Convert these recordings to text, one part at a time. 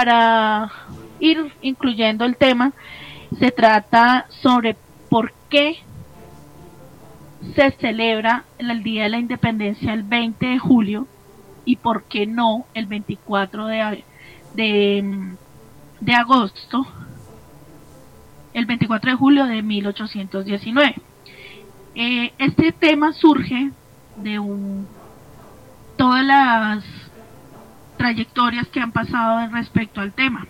para ir incluyendo el tema, se trata sobre por qué se celebra el Día de la Independencia el 20 de julio y por qué no el 24 de, de, de agosto, el 24 de julio de 1819. Eh, este tema surge de un, todas las trayectorias que han pasado respecto al tema.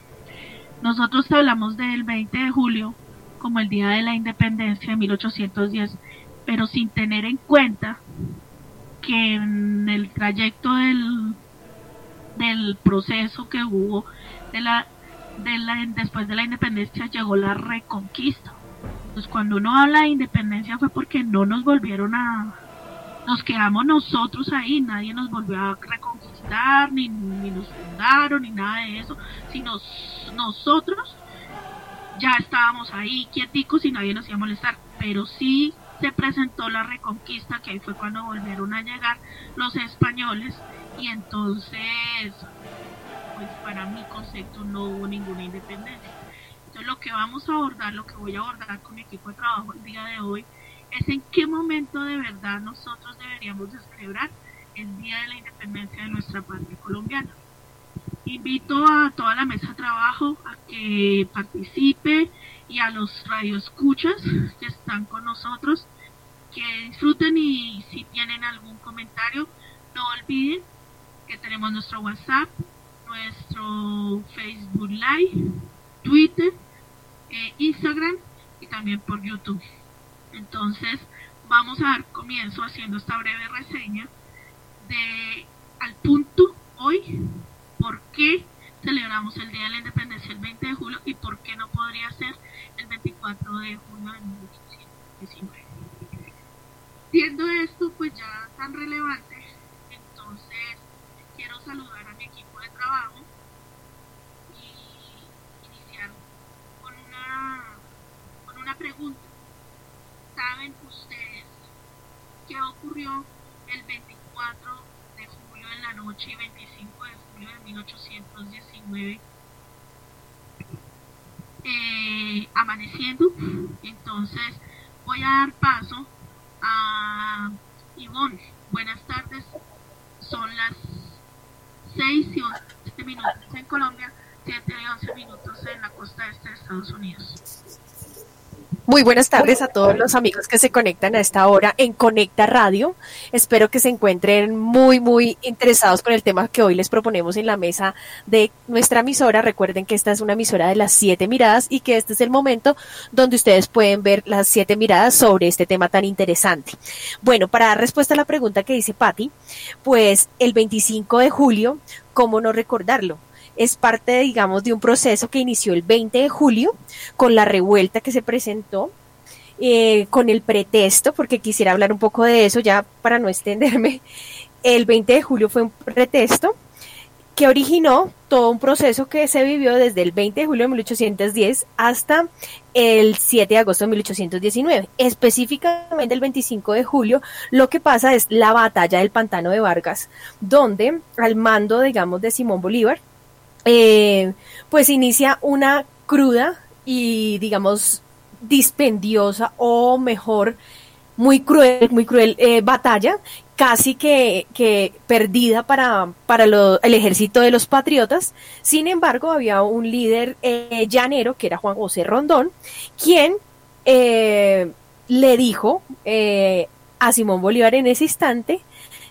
Nosotros hablamos del 20 de julio como el Día de la Independencia de 1810, pero sin tener en cuenta que en el trayecto del, del proceso que hubo de la, de la, después de la independencia llegó la reconquista. Pues cuando uno habla de independencia fue porque no nos volvieron a, nos quedamos nosotros ahí, nadie nos volvió a reconquistar, ni, ni nos fundaron, ni nada de eso, sino nosotros ya estábamos ahí quieticos y nadie nos iba a molestar, pero sí se presentó la reconquista, que ahí fue cuando volvieron a llegar los españoles, y entonces, pues para mi concepto no hubo ninguna independencia. Entonces lo que vamos a abordar, lo que voy a abordar con mi equipo de trabajo el día de hoy, es en qué momento de verdad nosotros deberíamos de celebrar el Día de la Independencia de nuestra patria colombiana. Invito a toda la mesa de trabajo a que participe y a los radioescuchas que están con nosotros que disfruten y si tienen algún comentario no olviden que tenemos nuestro WhatsApp, nuestro Facebook Live, Twitter, eh, Instagram y también por YouTube. Entonces vamos a dar comienzo haciendo esta breve reseña de al punto hoy por qué celebramos el Día de la Independencia el 20 de julio y por qué no podría ser el 24 de junio de 1819. Siendo esto pues ya tan relevante, entonces quiero saludar a mi equipo de trabajo y iniciar con una, con una pregunta. ¿Saben ustedes qué ocurrió el 24 de julio en la noche y 25 de julio de 1819? Eh, amaneciendo. Entonces voy a dar paso a Ivonne. Buenas tardes. Son las 6 y 11 minutos en Colombia, 7 y 11 minutos en la costa este de Estados Unidos. Muy buenas tardes a todos los amigos que se conectan a esta hora en Conecta Radio. Espero que se encuentren muy, muy interesados con el tema que hoy les proponemos en la mesa de nuestra emisora. Recuerden que esta es una emisora de las siete miradas y que este es el momento donde ustedes pueden ver las siete miradas sobre este tema tan interesante. Bueno, para dar respuesta a la pregunta que dice Patti, pues el 25 de julio, ¿cómo no recordarlo? Es parte, digamos, de un proceso que inició el 20 de julio con la revuelta que se presentó, eh, con el pretexto, porque quisiera hablar un poco de eso ya para no extenderme. El 20 de julio fue un pretexto que originó todo un proceso que se vivió desde el 20 de julio de 1810 hasta el 7 de agosto de 1819. Específicamente el 25 de julio, lo que pasa es la batalla del pantano de Vargas, donde al mando, digamos, de Simón Bolívar, eh, pues inicia una cruda y digamos dispendiosa o mejor muy cruel, muy cruel eh, batalla, casi que, perdida para, para el ejército de los patriotas. Sin embargo, había un líder eh, llanero, que era Juan José Rondón, quien le dijo a Simón Bolívar en ese instante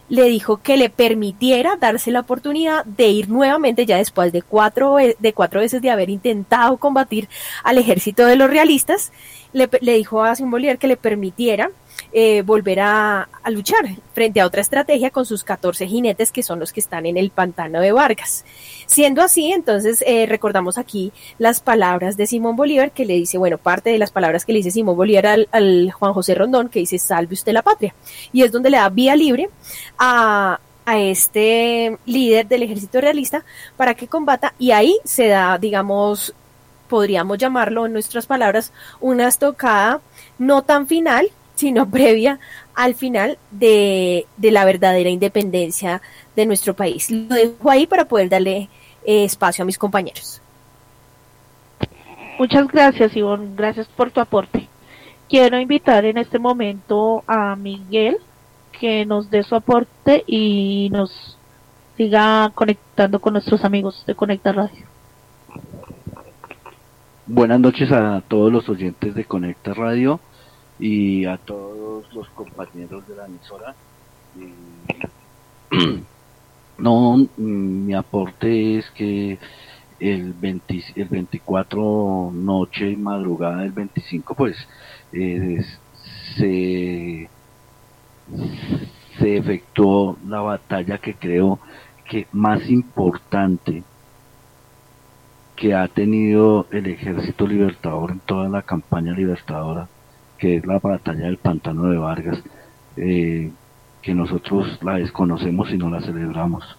le dijo que le permitiera darse la oportunidad de ir nuevamente, ya después de cuatro, de cuatro veces de haber intentado combatir al ejército de los realistas, le, le dijo a Simón Bolívar que le permitiera eh, volver a, luchar frente a otra estrategia con sus 14 jinetes que son los que están en el pantano de Vargas. Siendo así, entonces eh, recordamos aquí las palabras de Simón Bolívar que le dice, bueno, parte de las palabras que le dice Simón Bolívar al, al Juan José Rondón, que dice, salve usted la patria. Y es donde le da vía libre a, a este líder del ejército realista para que combata y ahí se da, digamos, podríamos llamarlo en nuestras palabras, una estocada no tan final, sino previa al final de, la verdadera independencia de nuestro país. Lo dejo ahí para poder darle eh, espacio a mis compañeros. Muchas gracias, Ivonne. Gracias por tu aporte. Quiero invitar en este momento a Miguel que nos dé su aporte y nos siga conectando con nuestros amigos de Conecta Radio. Buenas noches a todos los oyentes de Conecta Radio y a todos los compañeros de la emisora. No, mm, mi aporte es que el, 20, el 24 noche y madrugada del 25 pues eh, se, se efectuó la batalla que creo que más importante que ha tenido el ejército libertador en toda la campaña libertadora, que es la batalla del pantano de Vargas, eh, que nosotros la desconocemos y no la celebramos.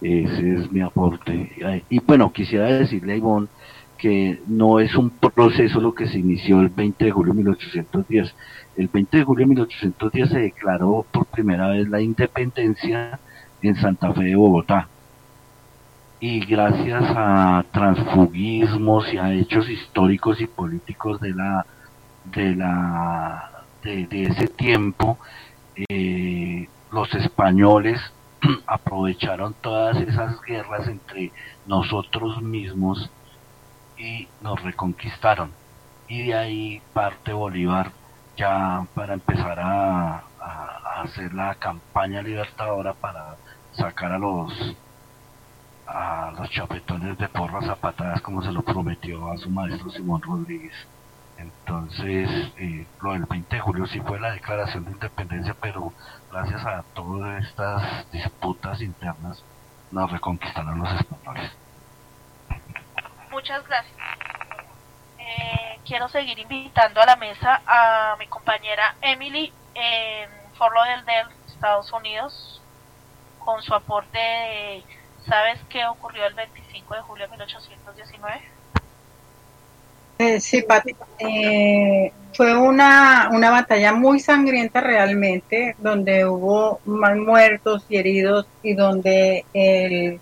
Ese es mi aporte. Y bueno, quisiera decirle a Ivonne que no es un proceso lo que se inició el 20 de julio de 1810. El 20 de julio de 1810 se declaró por primera vez la independencia en Santa Fe de Bogotá y gracias a transfugismos y a hechos históricos y políticos de la de la de, ese tiempo eh, los españoles aprovecharon todas esas guerras entre nosotros mismos y nos reconquistaron y de ahí parte Bolívar ya para empezar a hacer la campaña libertadora para sacar a los a los chapetones de porras a patadas como se lo prometió a su maestro Simón Rodríguez. Entonces, eh, lo del 20 de julio sí fue la declaración de independencia, pero gracias a todas estas disputas internas nos reconquistaron los españoles. Muchas gracias. Eh, quiero seguir invitando a la mesa a mi compañera Emily en Fort Lauderdale, Estados Unidos, con su aporte de ¿Sabes qué ocurrió el 25 de julio de 1819? Eh, sí, Pati. Eh, fue una, una batalla muy sangrienta realmente, donde hubo más muertos y heridos y donde el,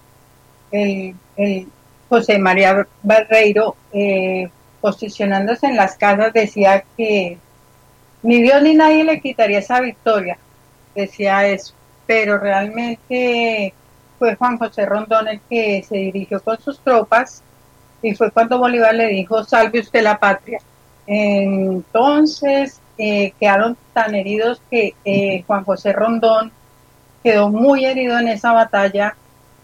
el, José María Barreiro, eh, posicionándose en las casas, decía que ni Dios ni nadie le quitaría esa victoria, decía eso, pero realmente fue Juan José Rondón el que se dirigió con sus tropas y fue cuando Bolívar le dijo, salve usted la patria. Entonces eh, quedaron tan heridos que eh, Juan José Rondón quedó muy herido en esa batalla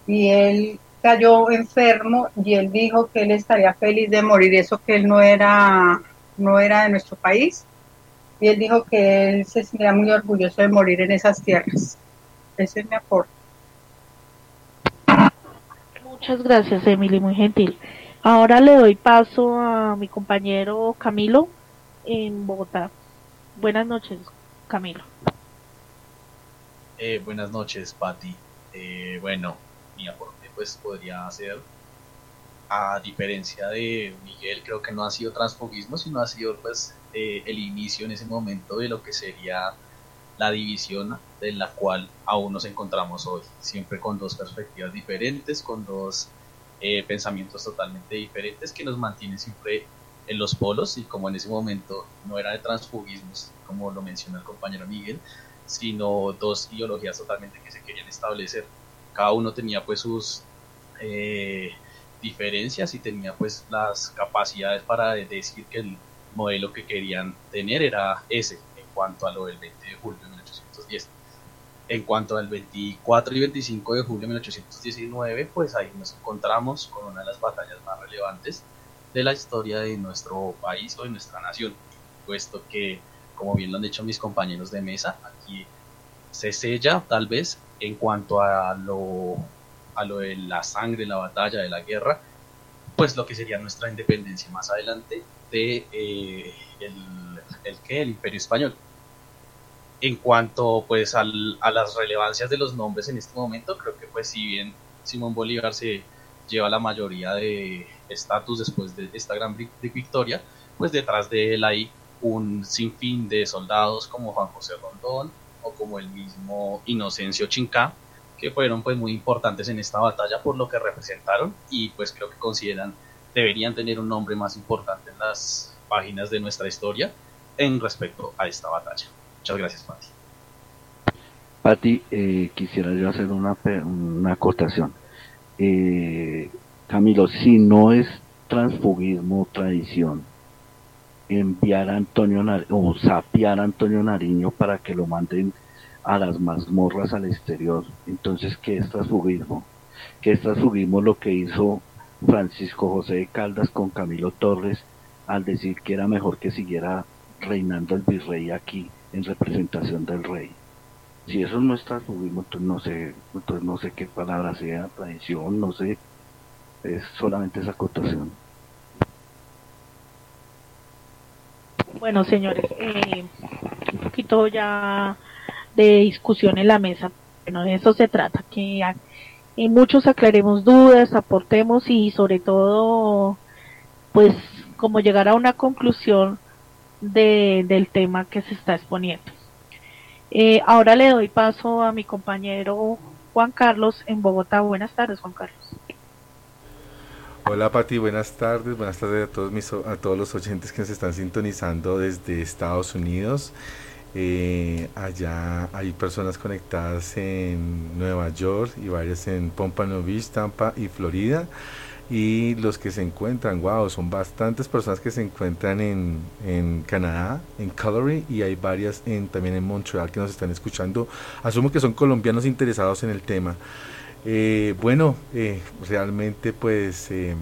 y él cayó enfermo y él dijo que él estaría feliz de morir, eso que él no era, no era de nuestro país. Y él dijo que él se sentía muy orgulloso de morir en esas tierras. Ese es mi aporte. Muchas gracias, Emily, muy gentil. Ahora le doy paso a mi compañero Camilo en Bogotá. Buenas noches, Camilo. Eh, buenas noches, Patti. Eh, bueno, mi aporte pues podría ser, a diferencia de Miguel, creo que no ha sido transfugismo, sino ha sido pues eh, el inicio en ese momento de lo que sería la división en la cual aún nos encontramos hoy, siempre con dos perspectivas diferentes, con dos eh, pensamientos totalmente diferentes que nos mantienen siempre en los polos y como en ese momento no era de transfugismos, como lo menciona el compañero Miguel, sino dos ideologías totalmente que se querían establecer. Cada uno tenía pues sus eh, diferencias y tenía pues las capacidades para decir que el modelo que querían tener era ese, cuanto a lo del 20 de julio de 1810. En cuanto al 24 y 25 de julio de 1819, pues ahí nos encontramos con una de las batallas más relevantes de la historia de nuestro país o de nuestra nación, puesto que, como bien lo han dicho mis compañeros de mesa, aquí se sella tal vez en cuanto a lo, a lo de la sangre, la batalla, de la guerra, pues lo que sería nuestra independencia más adelante de eh, el que el Imperio Español. En cuanto pues al, a las relevancias de los nombres en este momento, creo que pues si bien Simón Bolívar se lleva la mayoría de estatus después de esta gran victoria, pues detrás de él hay un sinfín de soldados como Juan José Rondón o como el mismo Inocencio Chinca, que fueron pues muy importantes en esta batalla por lo que representaron y pues creo que consideran deberían tener un nombre más importante en las páginas de nuestra historia en respecto a esta batalla. Muchas gracias, Pati. Pati, eh, quisiera yo hacer una, una acotación. Eh, Camilo, si no es transfugismo tradición, enviar a Antonio o sapear a Antonio Nariño para que lo manden a las mazmorras al exterior. Entonces, ¿qué es transfugismo? ¿Qué es transfugismo lo que hizo Francisco José de Caldas con Camilo Torres al decir que era mejor que siguiera reinando el virrey aquí en representación del rey? Si eso no es transfugismo, entonces no sé, no sé qué palabra sea, tradición, no sé, es solamente esa acotación. Bueno, señores, eh, un poquito ya de discusión en la mesa. Bueno, de eso se trata, que en muchos aclaremos dudas, aportemos y sobre todo, pues, como llegar a una conclusión de, del tema que se está exponiendo. Eh, ahora le doy paso a mi compañero Juan Carlos en Bogotá. Buenas tardes, Juan Carlos. Hola Pati, buenas tardes, buenas tardes a todos mis a todos los oyentes que nos están sintonizando desde Estados Unidos. Eh, allá hay personas conectadas en Nueva York y varias en Pompano Beach, Tampa y Florida. Y los que se encuentran, wow, son bastantes personas que se encuentran en, en Canadá, en Calgary, y hay varias en, también en Montreal que nos están escuchando. Asumo que son colombianos interesados en el tema. Eh, bueno, eh, realmente pues, em,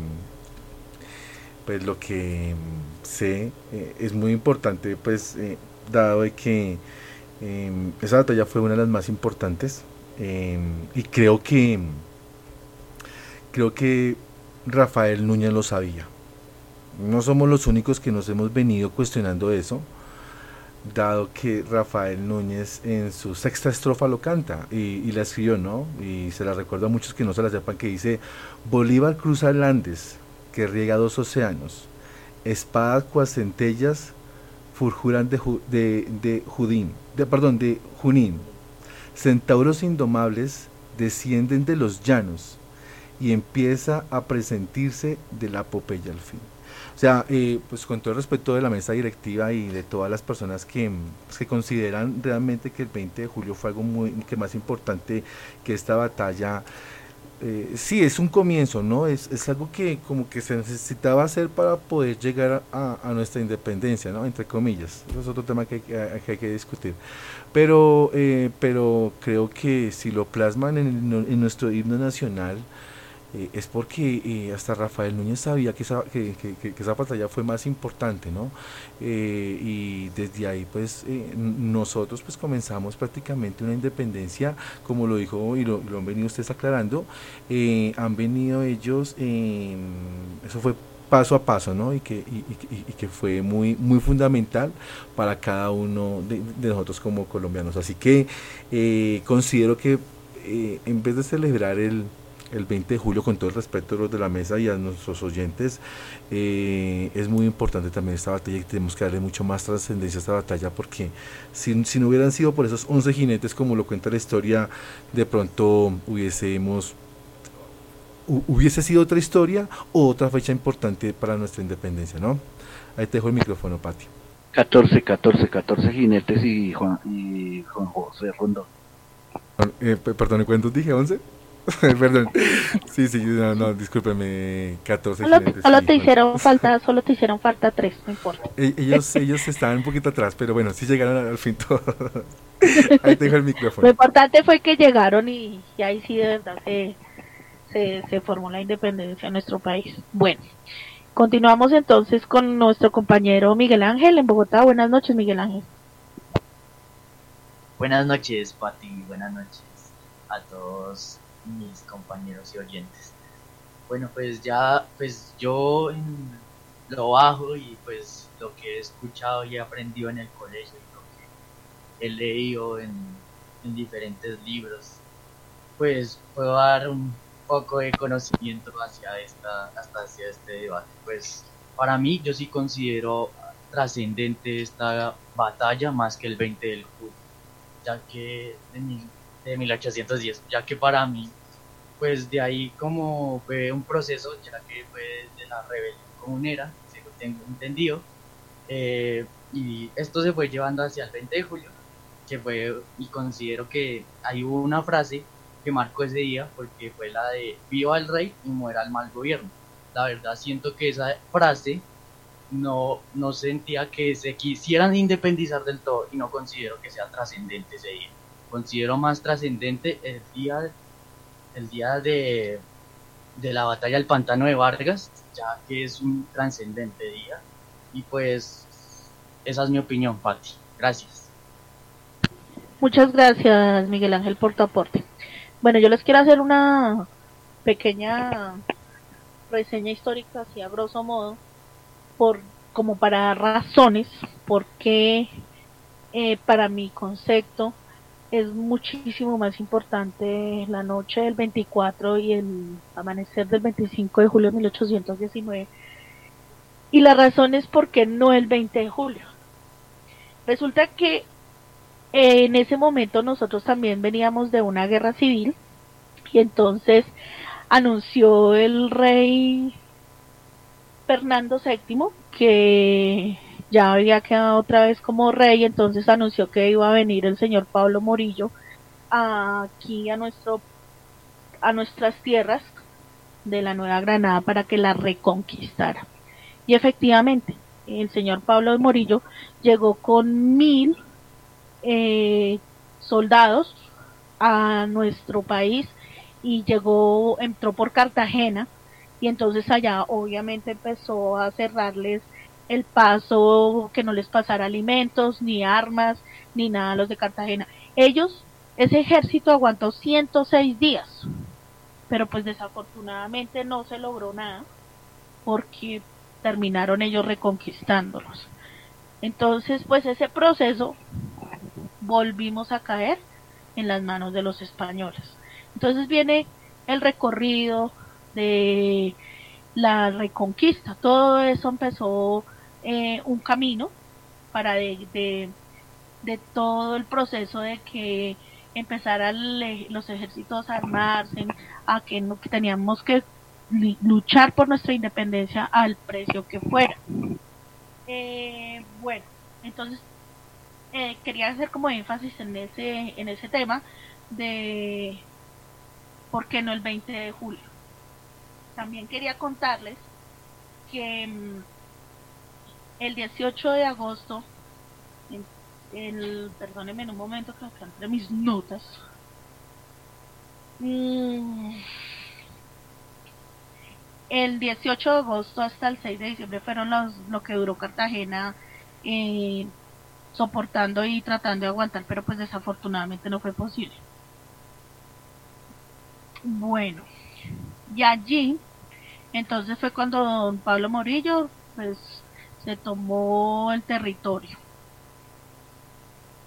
pues lo que sé eh, es muy importante, pues dado de que em, esa batalla fue una de las más importantes em, y creo que creo que Rafael Núñez lo sabía. No somos los únicos que nos hemos venido cuestionando eso dado que Rafael Núñez en su sexta estrofa lo canta y, la escribió, ¿no? Y se la recuerdo a muchos que no se la sepan, que dice, Bolívar cruza el Andes, que riega dos océanos, espadas cuas centellas furjuran de, de, de Judín, de, perdón, de Junín, centauros indomables descienden de los llanos y empieza a presentirse de la apopeya al fin. O sea, eh, pues con todo el respeto de la mesa directiva y de todas las personas que, pues, consideran realmente que el 20 de julio fue algo muy que más importante que esta batalla, eh, sí, es un comienzo, ¿no? Es, es, algo que como que se necesitaba hacer para poder llegar a, nuestra independencia, ¿no? Entre comillas. Es otro tema que, hay que discutir. Pero, eh, pero creo que si lo plasman en, en nuestro himno nacional, eh, es porque eh, hasta Rafael Núñez sabía que esa, que, esa batalla fue más importante, ¿no? Eh, y desde ahí, pues, nosotros pues comenzamos prácticamente una independencia, como lo dijo y lo, han venido ustedes aclarando, han venido ellos, eso fue paso a paso, ¿no? Y que, y, que fue muy, muy fundamental para cada uno de, de nosotros como colombianos. Así que considero que en vez de celebrar el el 20 de julio, con todo el respeto de los de la mesa y a nuestros oyentes, eh, es muy importante también esta batalla y tenemos que darle mucho más trascendencia a esta batalla porque si, si, no hubieran sido por esos 11 jinetes, como lo cuenta la historia, de pronto hubiésemos hubiese sido otra historia o otra fecha importante para nuestra independencia, ¿no? Ahí te dejo el micrófono, Pati. 14, 14, 14 jinetes y Juan, y Juan José Rondón. Eh, perdón, ¿cuántos dije? ¿11? Perdón. Sí, sí, no, no, discúlpeme, 14 Solo, solo te hicieron falta, solo te hicieron falta 3, no importa. E, ellos, ellos estaban un poquito atrás, pero bueno, sí llegaron al, fin todo. Ahí te dejo el micrófono. Lo importante fue que llegaron y, ahí sí de verdad se, se, se formó la independencia en nuestro país. Bueno, continuamos entonces con nuestro compañero Miguel Ángel en Bogotá. Buenas noches, Miguel Ángel. Buenas noches, Pati. Buenas noches a todos mis compañeros y oyentes. Bueno, pues ya, pues yo lo bajo y pues lo que he escuchado y he aprendido en el colegio y lo que he leído en, en diferentes libros, pues puedo dar un poco de conocimiento hacia esta, hasta hacia este debate. Pues para mí yo sí considero trascendente esta batalla más que el 20 del julio, ya que de mi de 1810, ya que para mí, pues de ahí como fue un proceso, ya que fue de la rebelión comunera, según tengo entendido, eh, y esto se fue llevando hacia el 20 de julio, que fue, y considero que hay una frase que marcó ese día, porque fue la de viva el rey y muera el mal gobierno. La verdad siento que esa frase no, no sentía que se quisieran independizar del todo y no considero que sea trascendente ese día. Considero más trascendente el día, el día de, de la batalla del pantano de Vargas, ya que es un trascendente día. Y pues esa es mi opinión, Patti. Gracias. Muchas gracias, Miguel Ángel, por tu aporte. Bueno, yo les quiero hacer una pequeña reseña histórica, así a grosso modo, por como para razones porque eh, para mi concepto es muchísimo más importante la noche del 24 y el amanecer del 25 de julio de 1819 y la razón es porque no el 20 de julio. Resulta que en ese momento nosotros también veníamos de una guerra civil y entonces anunció el rey Fernando VII que ya había quedado otra vez como rey, entonces anunció que iba a venir el señor Pablo Morillo aquí a nuestro a nuestras tierras de la Nueva Granada para que la reconquistara. Y efectivamente, el señor Pablo Morillo llegó con mil eh, soldados a nuestro país y llegó, entró por Cartagena y entonces allá obviamente empezó a cerrarles el paso, que no les pasara alimentos, ni armas, ni nada a los de Cartagena. Ellos, ese ejército aguantó 106 días, pero pues desafortunadamente no se logró nada porque terminaron ellos reconquistándolos. Entonces, pues ese proceso volvimos a caer en las manos de los españoles. Entonces viene el recorrido de la reconquista. Todo eso empezó eh, un camino para de, de, todo el proceso de que empezaran los ejércitos a armarse, a que, no, que teníamos que luchar por nuestra independencia al precio que fuera. Eh, bueno, entonces eh, quería hacer como énfasis en ese, en ese tema de por qué no el 20 de julio. También quería contarles que mm, el 18 de agosto, el, perdónenme en un momento que acá entre mis notas, mm, el 18 de agosto hasta el 6 de diciembre fueron los, lo que duró Cartagena eh, soportando y tratando de aguantar, pero pues desafortunadamente no fue posible. Bueno, y allí, entonces fue cuando don Pablo Morillo, pues, se tomó el territorio.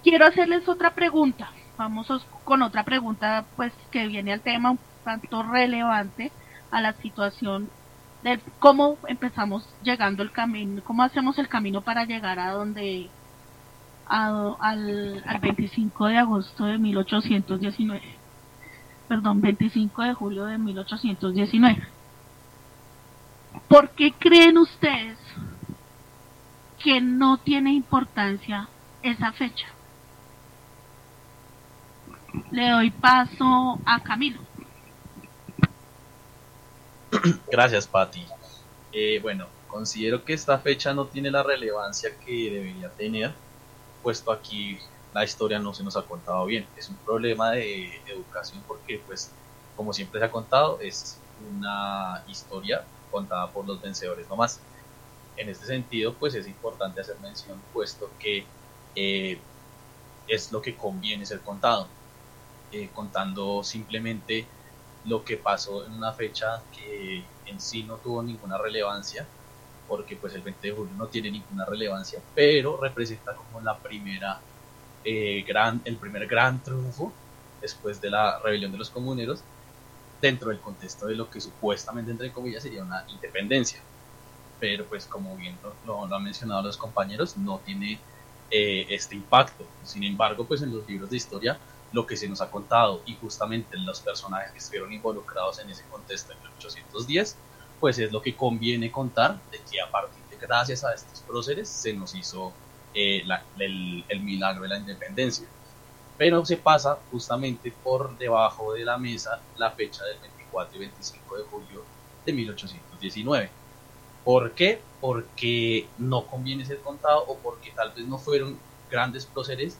Quiero hacerles otra pregunta. Vamos con otra pregunta, pues, que viene al tema un tanto relevante a la situación de cómo empezamos llegando el camino, cómo hacemos el camino para llegar a donde al, al 25 de agosto de 1819. Perdón, 25 de julio de 1819. ¿Por qué creen ustedes que no tiene importancia esa fecha? Le doy paso a Camilo. Gracias, Patti. Eh, bueno, considero que esta fecha no tiene la relevancia que debería tener puesto aquí la historia no se nos ha contado bien. Es un problema de, educación porque, pues, como siempre se ha contado, es una historia contada por los vencedores nomás. En este sentido, pues es importante hacer mención, puesto que eh, es lo que conviene ser contado, eh, contando simplemente lo que pasó en una fecha que en sí no tuvo ninguna relevancia, porque pues el 20 de julio no tiene ninguna relevancia, pero representa como la primera eh, gran, el primer gran triunfo después de la rebelión de los comuneros dentro del contexto de lo que supuestamente entre comillas sería una independencia pero pues como bien lo, han mencionado los compañeros no tiene eh, este impacto sin embargo pues en los libros de historia lo que se nos ha contado y justamente los personajes que estuvieron involucrados en ese contexto en 1810, pues es lo que conviene contar de que a partir de gracias a estos próceres se nos hizo eh, el, el milagro de la independencia. Pero se pasa justamente por debajo de la mesa la fecha del 24 y 25 de julio de 1819. ¿Por qué? Porque no conviene ser contado o porque tal vez no fueron grandes próceres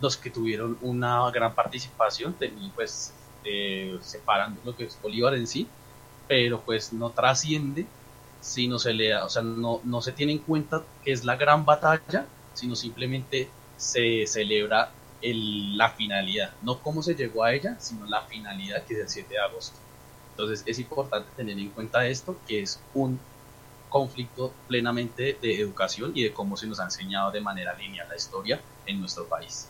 los que tuvieron una gran participación, pues eh, separando lo que es Bolívar en sí, pero pues no trasciende si no se le o sea, no, no se tiene en cuenta que es la gran batalla, sino simplemente se celebra el, la finalidad, no cómo se llegó a ella, sino la finalidad que es el 7 de agosto. Entonces es importante tener en cuenta esto, que es un conflicto plenamente de educación y de cómo se nos ha enseñado de manera lineal la historia en nuestro país.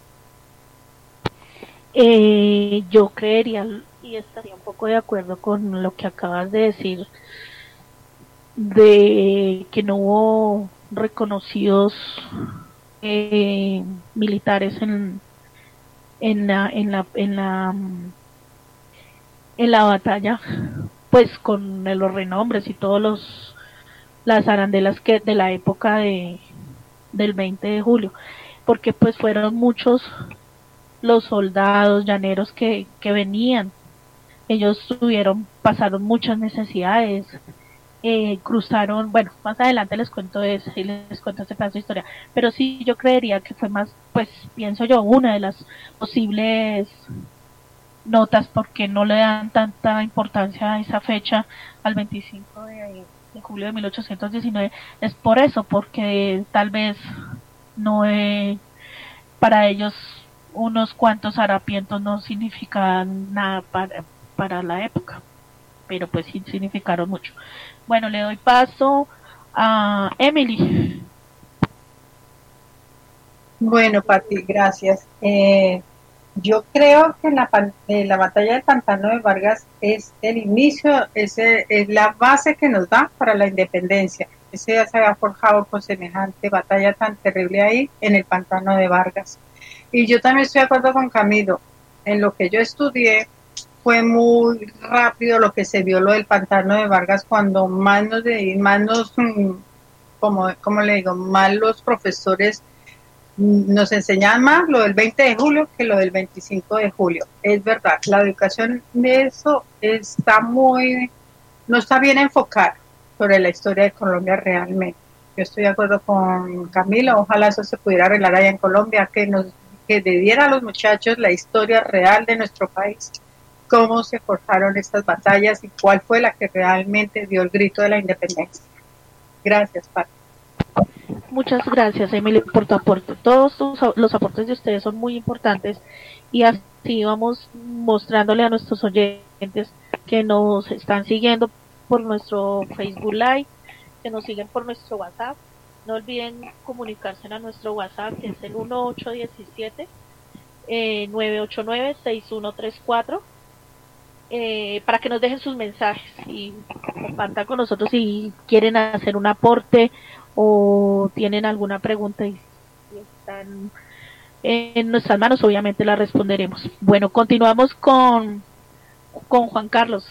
Eh, yo creería y estaría un poco de acuerdo con lo que acabas de decir de que no hubo reconocidos eh, militares en, en la en la en la en la batalla pues con los renombres y todos los las arandelas que de la época de del 20 de julio porque pues fueron muchos los soldados llaneros que, que venían. Ellos tuvieron, pasaron muchas necesidades, eh, cruzaron, bueno, más adelante les cuento eso y les cuento ese pedazo de historia, pero sí yo creería que fue más, pues pienso yo, una de las posibles notas porque no le dan tanta importancia a esa fecha al 25 de, de julio de 1819 es por eso, porque tal vez no es para ellos unos cuantos harapientos no significan nada para, para la época, pero pues sí significaron mucho. Bueno, le doy paso a Emily. Bueno, Pati, gracias. Eh, yo creo que la, eh, la batalla del pantano de Vargas es el inicio, es, es la base que nos da para la independencia. Ese ya se había forjado con semejante batalla tan terrible ahí en el pantano de Vargas. Y yo también estoy de acuerdo con Camilo. En lo que yo estudié fue muy rápido lo que se vio lo del pantano de Vargas cuando más nos, más nos mm, como, como le digo, más los profesores nos enseñaban más lo del 20 de julio que lo del 25 de julio. Es verdad, la educación de eso está muy, no está bien enfocada sobre la historia de Colombia realmente. Yo estoilo de acuerdo con Camilo, ojalá eso se pudiera arreglar allá en Colombia, que nos que diera a los muchachos la historia real de nuestro país, cómo se forjaron estas batallas y cuál fue la que realmente dio el grito de la independencia. Gracias, Pati. Muchas gracias, Emily, por tu aporte. Todos los aportes de ustedes son muy importantes y así vamos mostrándole a nuestros oyentes que nos están siguiendo por nuestro Facebook Live, que nos siguen por nuestro WhatsApp no olviden comunicarse a nuestro WhatsApp, que es el 1817 eh, 989-6134, eh, para que nos dejen sus mensajes y compartan con nosotros si quieren hacer un aporte o tienen alguna pregunta y, están en nuestras manos, obviamente la responderemos. Bueno, continuamos con, con Juan Carlos.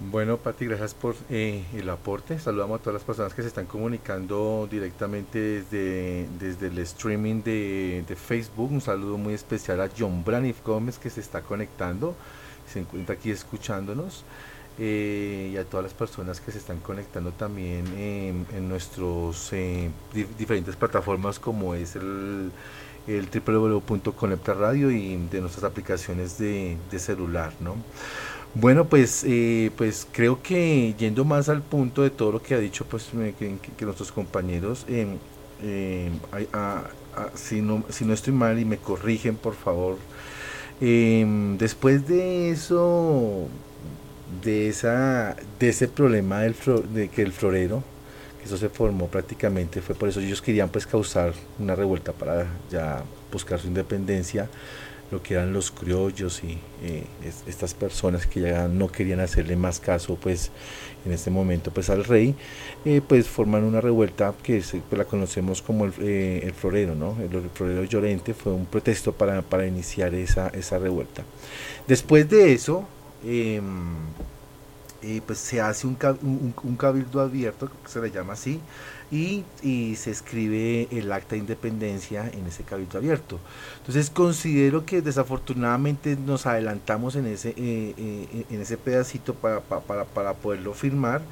Bueno, Pati, gracias por eh, el aporte. Saludamos a todas las personas que se están comunicando directamente desde, desde el streaming de, Facebook. Un saludo muy especial a John Branif Gómez que se está conectando, se encuentra aquí escuchándonos. Eh, y a todas las personas que se están conectando también en nuestras eh, diferentes plataformas como es el, el y de nuestras aplicaciones de, celular, ¿no? Bueno, pues, eh, pues creo que yendo más al punto de todo lo que ha dicho, pues que, nuestros compañeros, eh, eh, si, no, si no estoy mal y me corrigen, por favor, después de eso, de esa, de ese problema de que el florero, que eso se formó prácticamente, fue por eso ellos querían pues causar una revuelta para ya buscar su independencia lo que eran los criollos y eh, estas personas que ya no querían hacerle más caso pues en este momento pues al rey eh, pues forman una revuelta que pues, la conocemos como el, eh, el, florero no el, florero llorente fue un protesto para, para iniciar esa, esa revuelta. Después de eso em, pues se hace un, un, un cabildo abierto se le llama así y, se escribe el acta de independencia en ese cabildo abierto. Entonces considero que desafortunadamente nos adelantamos en ese, eh, eh, en ese pedacito para, para, para, poderlo firmar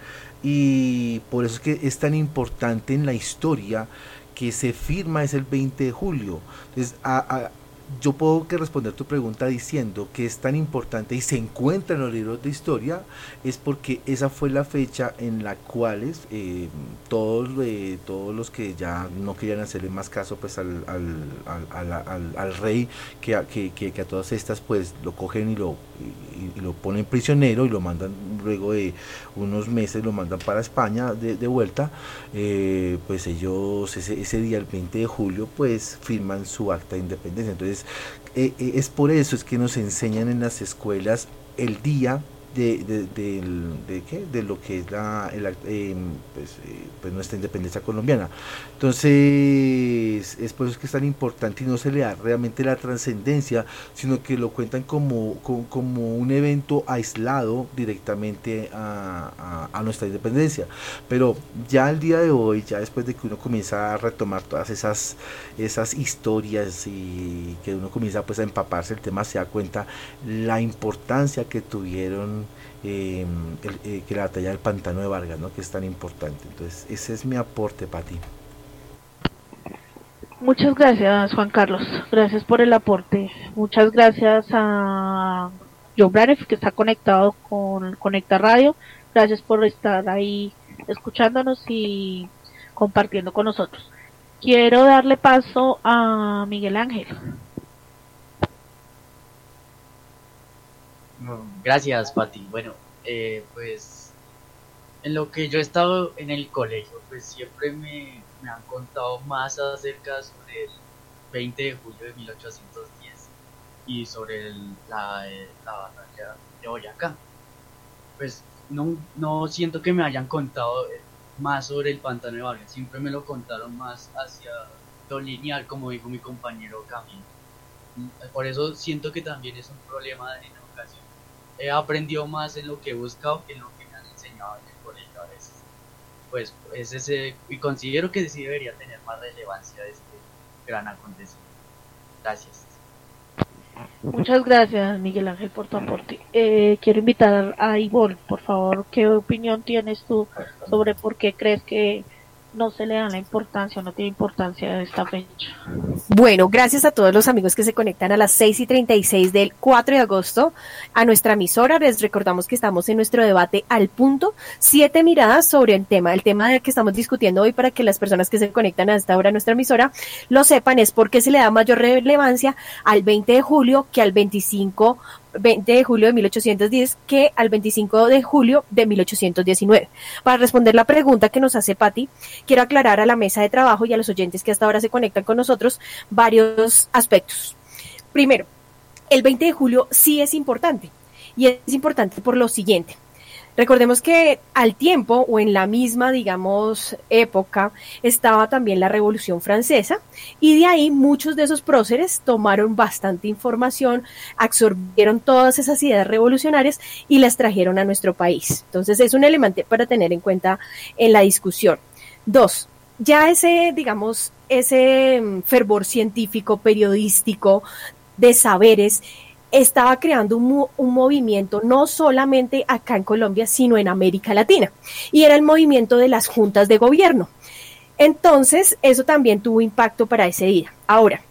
y por eso es que es tan importante en la historia que se firma es el 20 de julio. Entonces, a, yo puedo que responder tu pregunta diciendo que es tan importante y se encuentra en los libros de historia es porque esa fue la fecha en la cual eh, todos eh, todos los que ya no querían hacerle más caso pues al, al, rey que, que, que, a todas estas pues lo cogen y lo y, lo ponen prisionero y lo mandan luego de unos meses lo mandan para España de, de vuelta eh, pues ellos ese, ese día el 20 de julio pues firman su acta de independencia entonces eh, eh, es por eso es que nos enseñan en las escuelas el día de, de, de, lo que es la, eh, pues, pues, nuestra independencia colombiana. Entonces, es por eso que es tan importante y no se le da realmente la trascendencia, sino que lo cuentan como, como, un evento aislado directamente a, a, nuestra independencia. Pero ya el día de hoy, ya después de que uno comienza a retomar todas esas, esas historias y que uno comienza pues a empaparse el tema, se da cuenta la importancia que tuvieron Em, eh, que la batalla del pantano de Vargas, ¿no? que es tan importante. Entonces, ese es mi aporte para ti. Muchas gracias, Juan Carlos. Gracias por el aporte. Muchas gracias a John Braniff, que está conectado con Conecta Radio. Gracias por estar ahí escuchándonos y compartiendo con nosotros. Quiero darle paso a Miguel Ángel. Gracias, Pati. Bueno, eh, pues en lo que yo he estado en el colegio, pues siempre me, han contado más acerca sobre el 20 de julio de 1810 y sobre la, eh, la batalla de Boyacá. Pues no, no siento que me hayan contado más sobre el pantano de Vargas, siempre me lo contaron más hacia lo lineal, como dijo mi compañero Camilo. Por eso siento que también es un problema de he aprendido más en lo que he buscado que en lo que me han enseñado en el colegio. Pues es ese, y considero que sí debería tener más relevancia este gran acontecimiento. Gracias. Muchas gracias, Miguel Ángel, por tu aporte. Eh, quiero invitar a Ivonne, por favor, ¿qué opinión tienes tú sobre por qué crees que no se le da la importancia, no tiene importancia de esta fecha. Bueno, gracias a todos los amigos que se conectan a las 6 y 36 del 4 de agosto a nuestra emisora. Les recordamos que estamos en nuestro debate al punto, siete miradas sobre el tema. El tema del que estamos discutiendo hoy para que las personas que se conectan a esta hora a nuestra emisora lo sepan es por qué se le da mayor relevancia al 20 de julio que al 25 20 de julio de 1810 que al 25 de julio de 1819. Para responder la pregunta que nos hace Patti, quiero aclarar a la mesa de trabajo y a los oyentes que hasta ahora se conectan con nosotros varios aspectos. Primero, el 20 de julio sí es importante y es importante por lo siguiente. Recordemos que al tiempo o en la misma, digamos, época estaba también la Revolución Francesa y de ahí muchos de esos próceres tomaron bastante información, absorbieron todas esas ideas revolucionarias y las trajeron a nuestro país. Entonces es un elemento para tener en cuenta en la discusión. Dos, ya ese, digamos, ese mm, fervor científico, periodístico, de saberes, estaba creando un, movimiento no solamente acá en Colombia, sino en América Latina. Y era el movimiento de las juntas de gobierno. Entonces, eso también tuvo impacto para ese día. Ahora,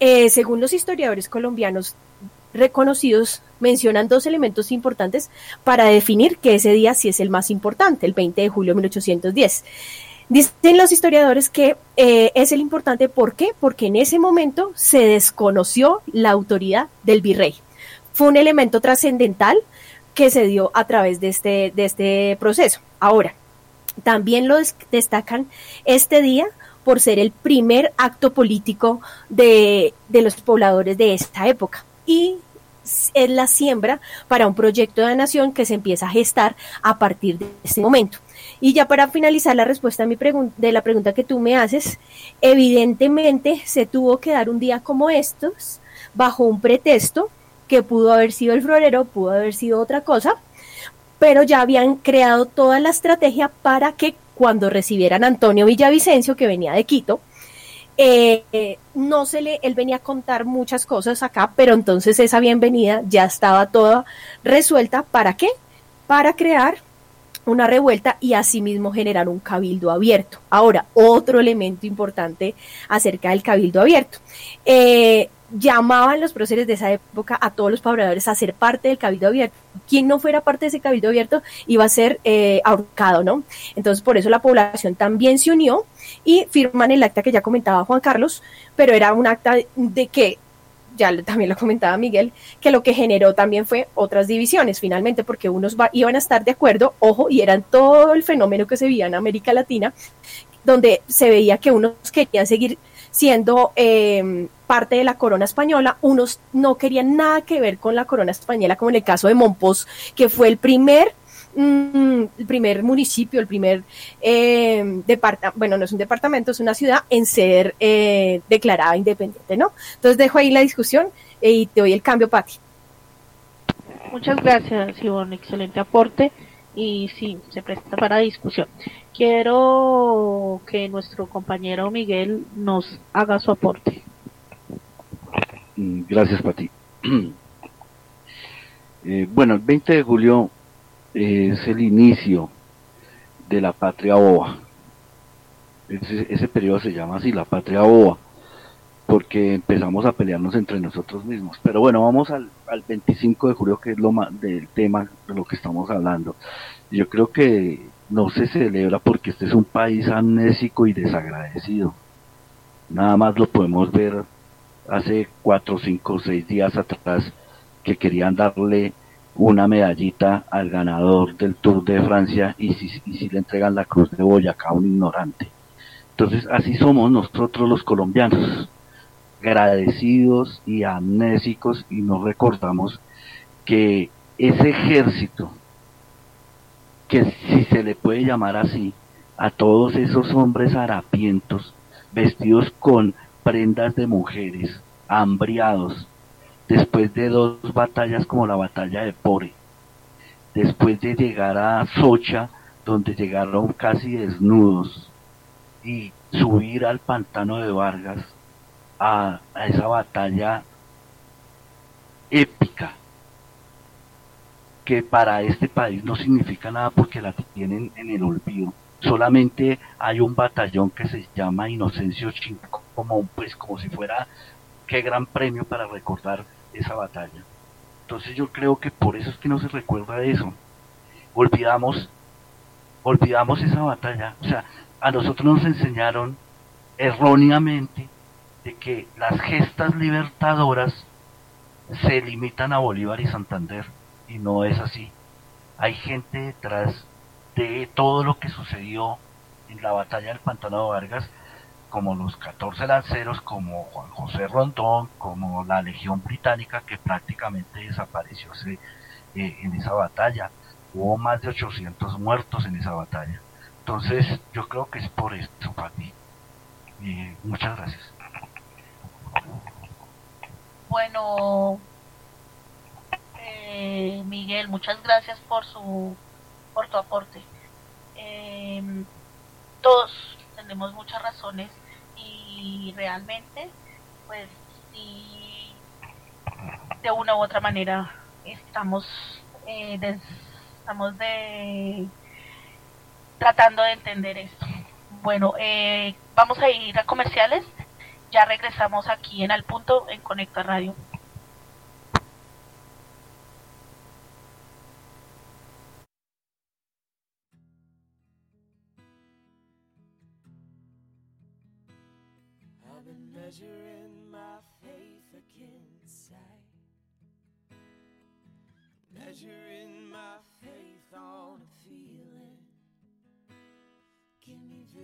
eh, según los historiadores colombianos reconocidos, mencionan dos elementos importantes para definir que ese día sí es el más importante, el 20 de julio de 1810. Dicen los historiadores que eh, es el importante, ¿por qué? Porque en ese momento se desconoció la autoridad del virrey. Fue un elemento trascendental que se dio a través de este, de este proceso. Ahora, también lo destacan este día por ser el primer acto político de, de los pobladores de esta época. Y es la siembra para un proyecto de nación que se empieza a gestar a partir de este momento. Y ya para finalizar la respuesta a mi de la pregunta que tú me haces, evidentemente se tuvo que dar un día como estos bajo un pretexto que pudo haber sido el florero, pudo haber sido otra cosa, pero ya habían creado toda la estrategia para que cuando recibieran a Antonio Villavicencio, que venía de Quito, eh, no se le, él venía a contar muchas cosas acá, pero entonces esa bienvenida ya estaba toda resuelta. ¿Para qué? Para crear una revuelta y asimismo generar un cabildo abierto. Ahora, otro elemento importante acerca del cabildo abierto. Eh, llamaban los próceres de esa época a todos los pobladores a ser parte del cabildo abierto. Quien no fuera parte de ese cabildo abierto iba a ser eh, ahorcado, ¿no? Entonces, por eso la población también se unió y firman el acta que ya comentaba Juan Carlos, pero era un acta de que ya también lo comentaba Miguel, que lo que generó también fue otras divisiones, finalmente, porque unos iban a estar de acuerdo, ojo, y eran todo el fenómeno que se veía en América Latina, donde se veía que unos querían seguir siendo eh, parte de la corona española, unos no querían nada que ver con la corona española, como en el caso de Monpós, que fue el primer mm, el primer municipio, el primer eh, departamento, bueno, no es un departamento, es una ciudad en ser eh, declarada independiente, ¿no? Entonces dejo ahí la discusión y te doy el cambio, Pati. Muchas gracias, Ivonne, excelente aporte y sí, se presta para discusión. Quiero que nuestro compañero Miguel nos haga su aporte. Mm, gracias, Pati. Eh, bueno, el 20 de julio es el inicio de la patria boba. Ese, periodo se llama así, la patria boba, porque empezamos a pelearnos entre nosotros mismos. Pero bueno, vamos al, al 25 de julio, que es lo más del tema de lo que estamos hablando. Yo creo que no se celebra porque este es un país amnésico y desagradecido. Nada más lo podemos ver hace cuatro, cinco, seis días atrás que querían darle una medallita al ganador del Tour de Francia y si, si le entregan la cruz de Boyacá a un ignorante. Entonces así somos nosotros los colombianos, agradecidos y amnésicos y no recordamos que ese ejército que si se le puede llamar así, a todos esos hombres harapientos, vestidos con prendas de mujeres, hambriados, después de dos batallas como la batalla de Pore, después de llegar a Socha, donde llegaron casi desnudos, y subir al pantano de Vargas, a, esa batalla épica, que para este país no significa nada porque la tienen en el olvido. Solamente hay un batallón que se llama Inocencio Chinco, como, pues, como si fuera qué gran premio para recordar esa batalla. Entonces yo creo que por eso es que no se recuerda eso. Olvidamos, olvidamos esa batalla. O sea, a nosotros nos enseñaron erróneamente de que las gestas libertadoras se limitan a Bolívar y Santander y no es así. Hay gente detrás de todo lo que sucedió en la batalla del Pantano de Vargas, como los 14 lanceros, como Juan José Rondón, como la Legión Británica que prácticamente desapareció eh, en esa batalla. Hubo más de 800 muertos en esa batalla. Entonces, yo creo que es por esto, Pati. Eh, muchas gracias. Bueno, eh, Miguel, muchas gracias por su por tu aporte. Em, todos tenemos muchas razones y realmente, pues sí, de una u otra manera estamos eh, estamos de tratando de entender esto. Bueno, eh, vamos a ir a comerciales. Ya regresamos aquí en Al Punto en Conecta Radio.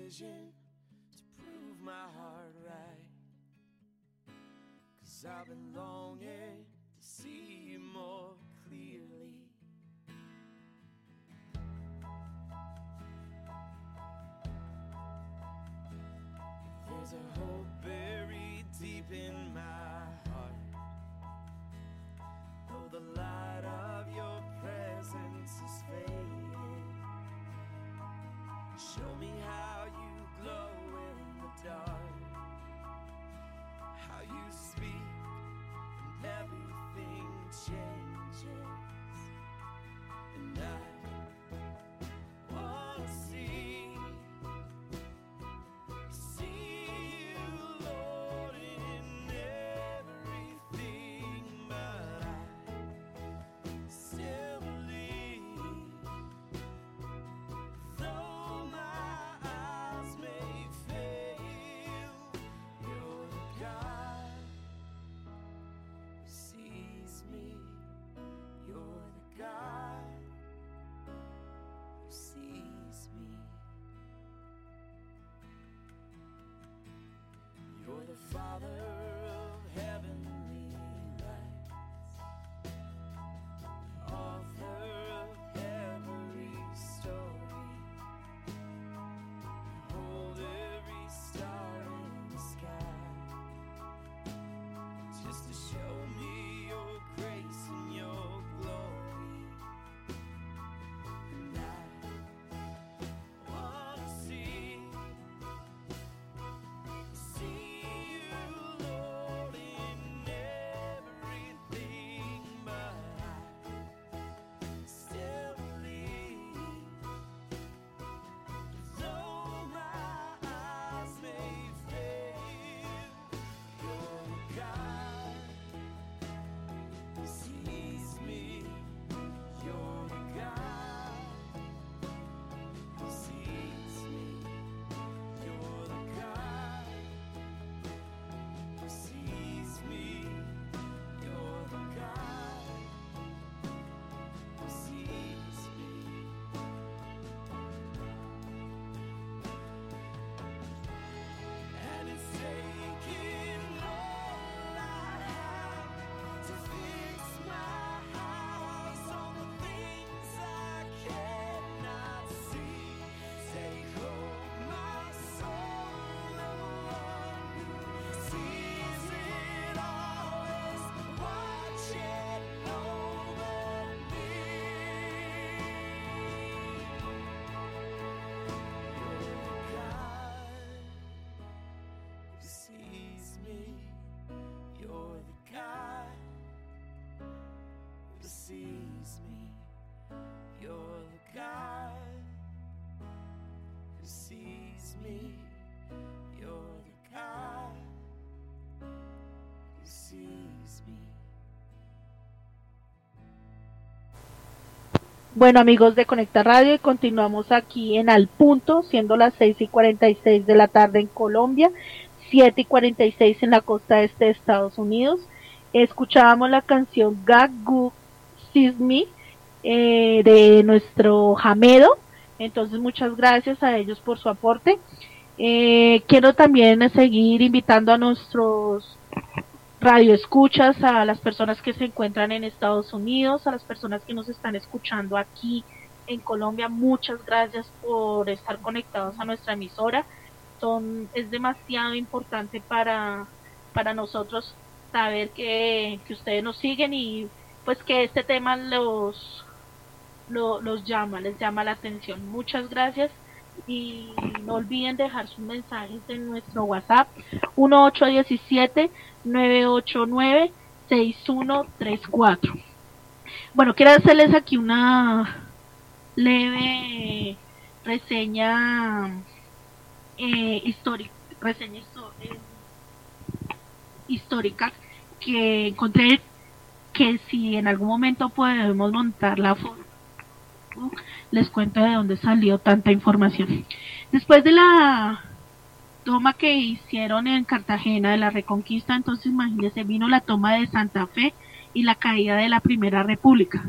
decision to prove my heart right. Cause I've been longing to see how you glow in the dark, how you speak and everything changes, Bueno amigos de Conecta Radio y continuamos aquí en Al Punto, siendo las 6 y 46 de la tarde en Colombia, 7 y 46 en la costa este de Estados Unidos. Escuchábamos la canción Sees Me eh, de nuestro Jamedo. Entonces muchas gracias a ellos por su aporte. Eh, quiero también seguir invitando a nuestros radio escuchas, a las personas que se encuentran en Estados Unidos, a las personas que nos están escuchando aquí en Colombia. Muchas gracias por estar conectados a nuestra emisora. Son, es demasiado importante para, para nosotros saber que, que ustedes nos siguen y pues que este tema los, lo- los llama, les llama la atención. Muchas gracias y no olviden dejar sus mensajes en nuestro WhatsApp 1817 989 6134. Bueno, quiero hacerles aquí una leve reseña eh, histórica, reseña eh, histórica que encontré que si en algún momento podemos montar la foto, les cuento de dónde salió tanta información. Después de la toma que hicieron en Cartagena de la Reconquista, entonces imagínense, vino la toma de Santa Fe y la caída de la Primera República.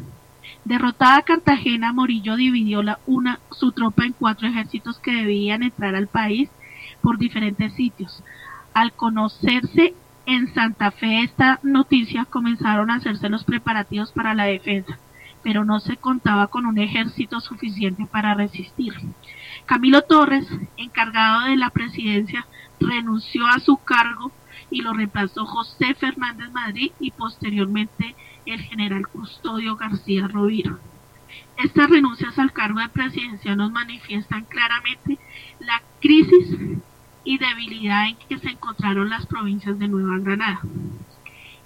Derrotada Cartagena, Morillo dividió la, una, su tropa en cuatro ejércitos que debían entrar al país por diferentes sitios. Al conocerse En Santa Fe esta noticia comenzaron a hacerse los preparativos para la defensa, pero no se contaba con un ejército suficiente para resistir. Camilo Torres, encargado de la presidencia, renunció a su cargo y lo reemplazó José Fernández Madrid y posteriormente el general Custodio García Rovira. Estas renuncias al cargo de presidencia nos manifiestan claramente la crisis y debilidad en que se encontraron las provincias de Nueva Granada.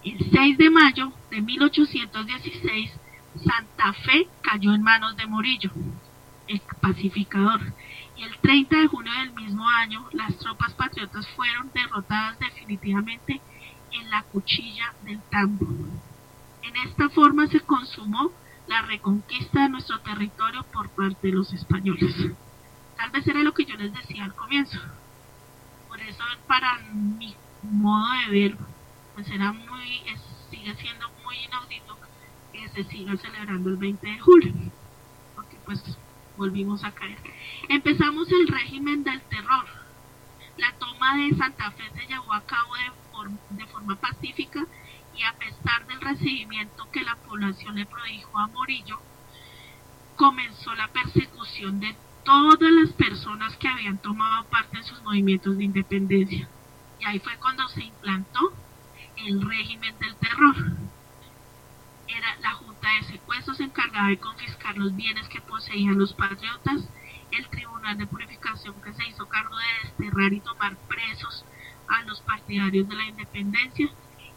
El 6 de mayo de 1816, Santa Fe cayó en manos de Morillo, el pacificador, y el 30 de junio del mismo año las tropas patriotas fueron derrotadas definitivamente en la cuchilla del Tambo. En esta forma se consumó la reconquista de nuestro territorio por parte de los españoles. Tal vez era lo que yo les decía al comienzo. Por eso para mi modo de ver, pues era muy, sigue siendo muy inaudito se siga celebrando el 20 de julio. Porque pues volvimos a caer. Empezamos el régimen del terror. La toma de Santa Fe se llevó a cabo de, form- de forma pacífica y a pesar del recibimiento que la población le prodijo a Morillo, comenzó la persecución de todas las personas que habían tomado parte en sus movimientos de independencia. Y ahí fue cuando se implantó el régimen del terror. Era la De Secuestros encargada de confiscar los bienes que poseían los patriotas, el Tribunal de Purificación que se hizo cargo de desterrar y tomar presos a los partidarios de la independencia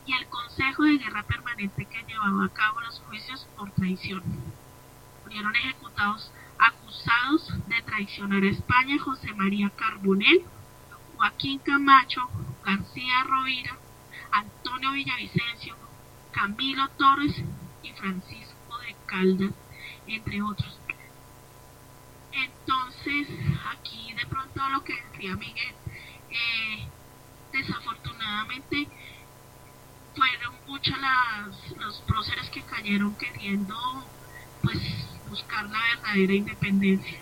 y el Consejo de Guerra Permanente que llevaba a cabo los juicios por traición. Fueron ejecutados acusados de traicionar a España José María Carbonell, Joaquín Camacho, García Rovira, Antonio Villavicencio, Camilo Torres y Francisco de Caldas, entre otros. Entonces, aquí de pronto lo que decía Miguel, eh, desafortunadamente fueron muchas las, los próceres que cayeron queriendo pues buscar la verdadera independencia.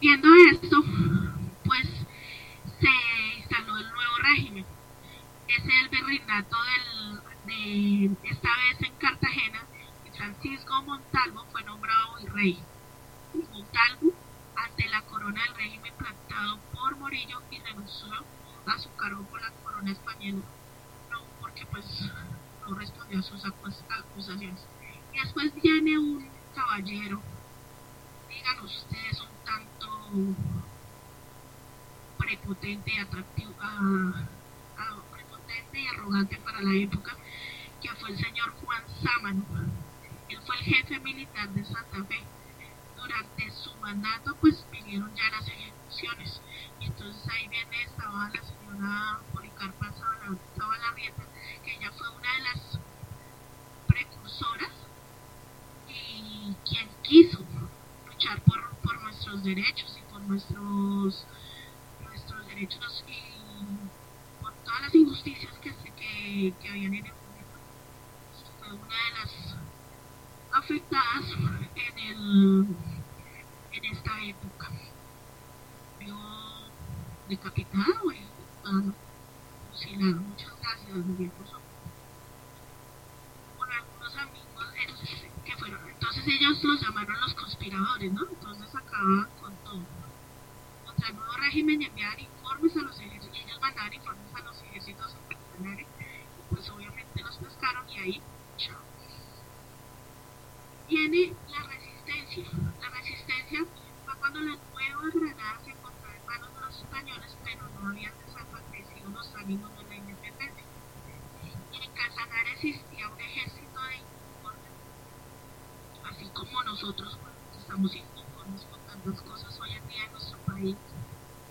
Viendo esto, pues se instaló el nuevo régimen. Es el virreinato del, de esta vez en Cartagena Francisco Montalvo fue nombrado virrey. Montalvo ante la corona del régimen plantado por Morillo y renunció a su cargo por la corona española, no porque pues no respondió a sus acus- acusaciones. Y después viene un caballero, digan ustedes, un tanto prepotente y atractivo, ah, ah, prepotente y arrogante para la época, que fue el señor Juan Sámano. Él fue el jefe militar de Santa Fe. Durante su mandato, pues vinieron ya las ejecuciones. Y entonces ahí viene, estaba la señora Policarpa Zabalarrieta, que ella fue una de las precursoras y quien quiso luchar por, nuestros derechos y por nuestros nuestros derechos y por todas las injusticias que, que, que habían en el afectadas en, el, en esta época. Yo decapitado y ah, fusilado. Muchas gracias, Miguel, por su algunos amigos eh, que fueron. Entonces ellos los llamaron los conspiradores, ¿no? Entonces acababan con todo. Contra el nuevo régimen y enviaban informes a los ejércitos. Ellos mandaban informes a los ejércitos y pues obviamente los pescaron y ahí. Viene la resistencia. La resistencia fue cuando la nueva Granada se encontraba en manos de los españoles, pero no habían desaparecido los ánimos de la independencia. En Casanare existía un ejército de inconformes, así como nosotros pues, estamos inconformes con tantas cosas hoy en día en nuestro país.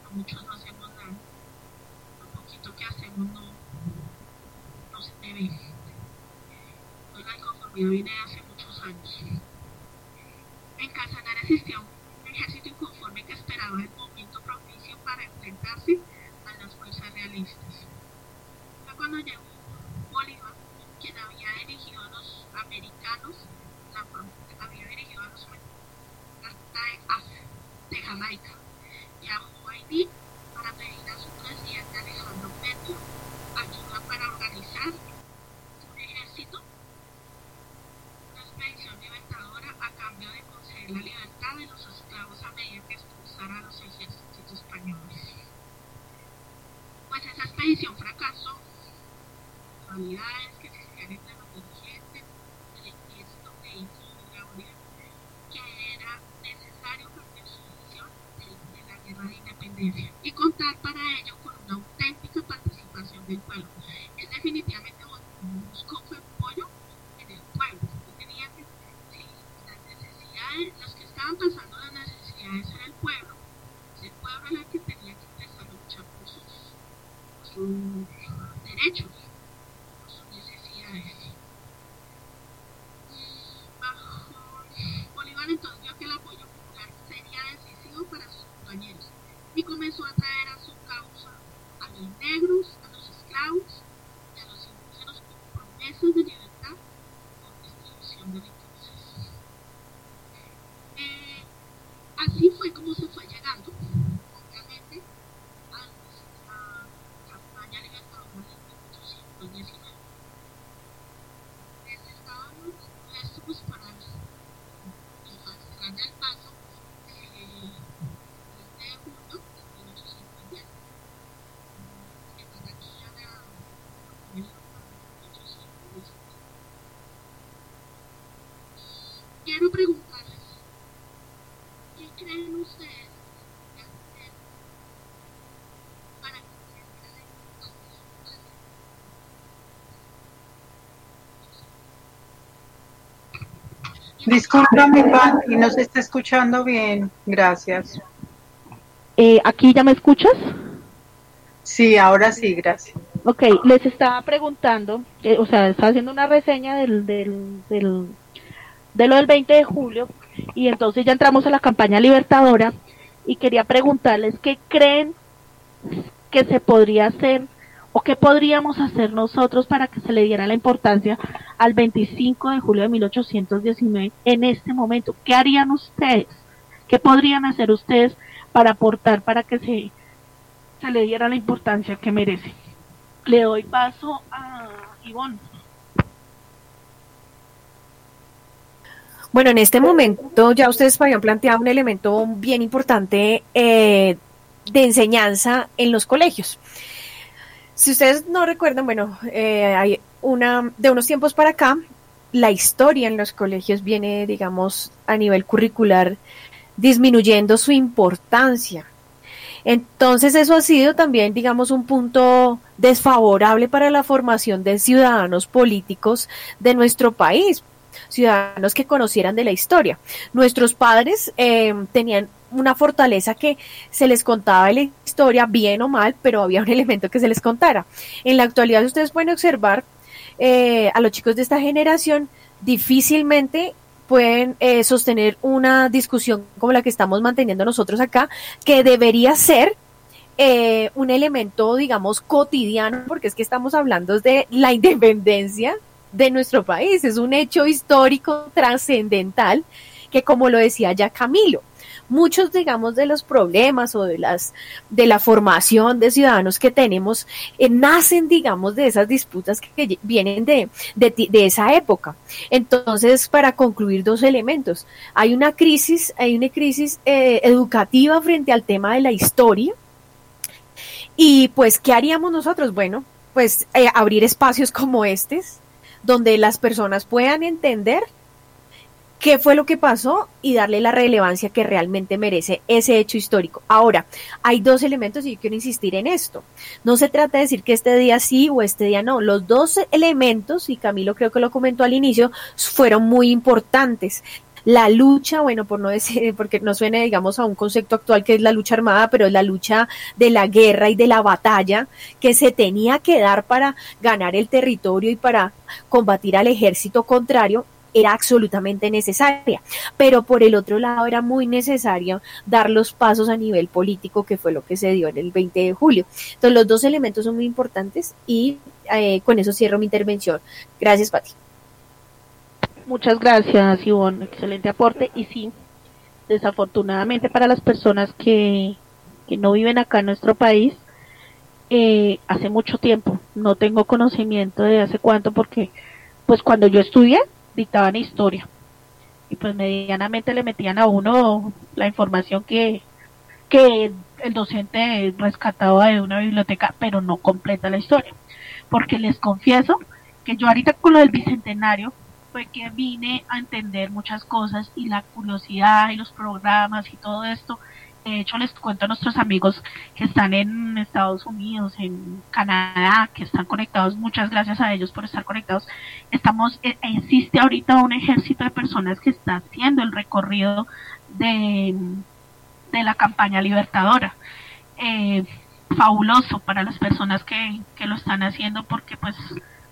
A muchos no hacemos nada. Lo poquito que hacemos no, no se ve. Hoy la inconformidad viene de sus derechos, Discúlpame, Pati, no se está escuchando bien. Gracias. Eh, ¿Aquí ya me escuchas? Sí, ahora sí, gracias. Ok, les estaba preguntando, eh, o sea, estaba haciendo una reseña del, del, del, de lo del 20 de julio y entonces ya entramos a la campaña libertadora y quería preguntarles qué creen que se podría hacer o qué podríamos hacer nosotros para que se le diera la importancia al 25 de julio de 1819 en este momento. ¿Qué harían ustedes? ¿Qué podrían hacer ustedes para aportar para que se, se le diera la importancia que merece? Le doy paso a Ivonne. Bueno, en este momento ya ustedes habían planteado un elemento bien importante eh, de enseñanza en los colegios. Si ustedes no recuerdan, bueno, eh, hay una de unos tiempos para acá, la historia en los colegios viene, digamos, a nivel curricular disminuyendo su importancia. Entonces eso ha sido también, digamos, un punto desfavorable para la formación de ciudadanos políticos de nuestro país, ciudadanos que conocieran de la historia. Nuestros padres eh, tenían una fortaleza que se les contaba de la historia, bien o mal, pero había un elemento que se les contara. En la actualidad ustedes pueden observar eh, a los chicos de esta generación difícilmente pueden eh, sostener una discusión como la que estamos manteniendo nosotros acá, que debería ser eh, un elemento, digamos, cotidiano, porque es que estamos hablando de la independencia de nuestro país, es un hecho histórico trascendental que, como lo decía ya Camilo, muchos, digamos, de los problemas o de las de la formación de ciudadanos que tenemos eh, nacen, digamos, de esas disputas que, vienen de, de, de, esa época. Entonces, para concluir dos elementos, hay una crisis, hay una crisis eh, educativa frente al tema de la historia. Y pues, ¿qué haríamos nosotros? Bueno, pues eh, abrir espacios como estos, donde las personas puedan entender qué fue lo que pasó y darle la relevancia que realmente merece ese hecho histórico. Ahora, hay dos elementos y yo quiero insistir en esto. No se trata de decir que este día sí o este día no. Los dos elementos, y Camilo creo que lo comentó al inicio, fueron muy importantes. La lucha, bueno, por no decir, porque no suene, digamos, a un concepto actual que es la lucha armada, pero es la lucha de la guerra y de la batalla que se tenía que dar para ganar el territorio y para combatir al ejército contrario era absolutamente necesaria, pero por el otro lado era muy necesario dar los pasos a nivel político, que fue lo que se dio en el 20 de julio. Entonces los dos elementos son muy importantes y eh, con eso cierro mi intervención. Gracias, Pati. Muchas gracias, Ivonne. Excelente aporte. Y sí, desafortunadamente para las personas que, que no viven acá en nuestro país eh, hace mucho tiempo. No tengo conocimiento de hace cuánto porque pues cuando yo estudié dictaban historia y pues medianamente le metían a uno la información que, que el docente rescataba de una biblioteca, pero no completa la historia. Porque les confieso que yo ahorita con lo del bicentenario fue que vine a entender muchas cosas y la curiosidad y los programas y todo esto. De hecho, les cuento a nuestros amigos que están en Estados Unidos, en Canadá, que están conectados. Muchas gracias a ellos por estar conectados. Estamos, eh, existe ahorita un ejército de personas que está haciendo el recorrido de, de la campaña libertadora. Eh, fabuloso para las personas que, que lo están haciendo porque pues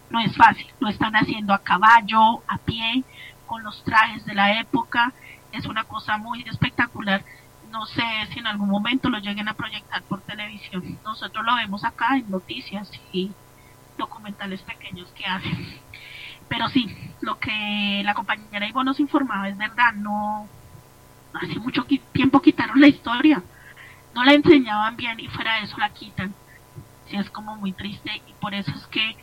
no es fácil, lo están haciendo a caballo, a pie, con los trajes de la época, es una cosa muy espectacular. No sé si en algún momento lo lleguen a proyectar por televisión. Nosotros lo vemos acá en noticias y documentales pequeños que hacen. Pero sí, lo que la compañera Ivo nos informaba es verdad, no hace mucho tiempo quitaron la historia. No la enseñaban bien y fuera de eso la quitan. Sí, es como muy triste y por eso es que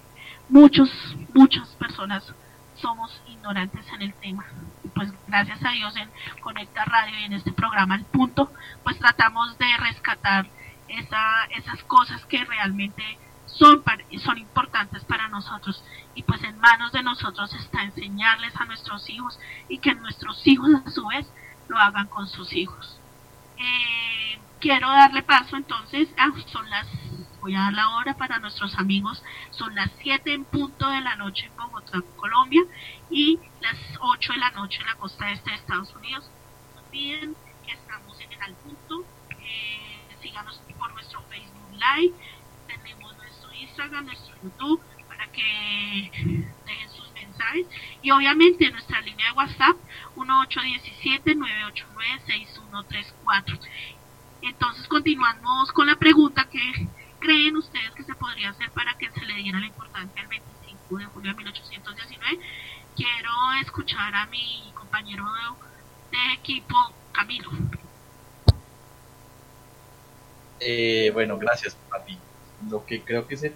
muchos, muchas personas somos ignorantes en el tema. Pues gracias a Dios en Conecta Radio y en este programa El Punto, pues tratamos de rescatar esa, esas cosas que realmente son, son importantes para nosotros. Y pues en manos de nosotros está enseñarles a nuestros hijos y que nuestros hijos a su vez lo hagan con sus hijos. Eh, quiero darle paso entonces, ah, son las, voy a dar la hora para nuestros amigos, son las 7 en punto de la noche en Bogotá, Colombia, y las 8 de la noche en la costa este de Estados Unidos. No estamos en el punto, eh, síganos por nuestro Facebook Live, tenemos nuestro Instagram, nuestro YouTube, para que dejen sus mensajes, y obviamente nuestra línea de WhatsApp 1817-989-6134. Entonces continuamos con la pregunta que creen ustedes que se podría hacer para que se le diera la importancia al 25 de julio de 1819. Quiero escuchar a mi compañero de, equipo, Camilo. Eh, bueno, gracias a ti. Lo que creo que se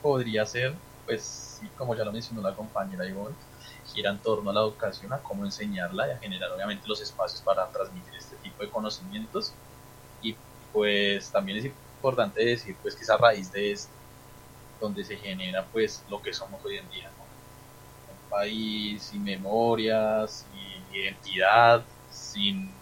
podría hacer, pues, como ya lo mencionó la compañera Ivonne, gira en torno a la educación, a cómo enseñarla y a generar obviamente los espacios para transmitir este tipo de conocimientos. Y pues también es importante decir pues que es a raíz de esto donde se genera pues lo que somos hoy en día, ¿no? Un país sin memoria, sin identidad, sin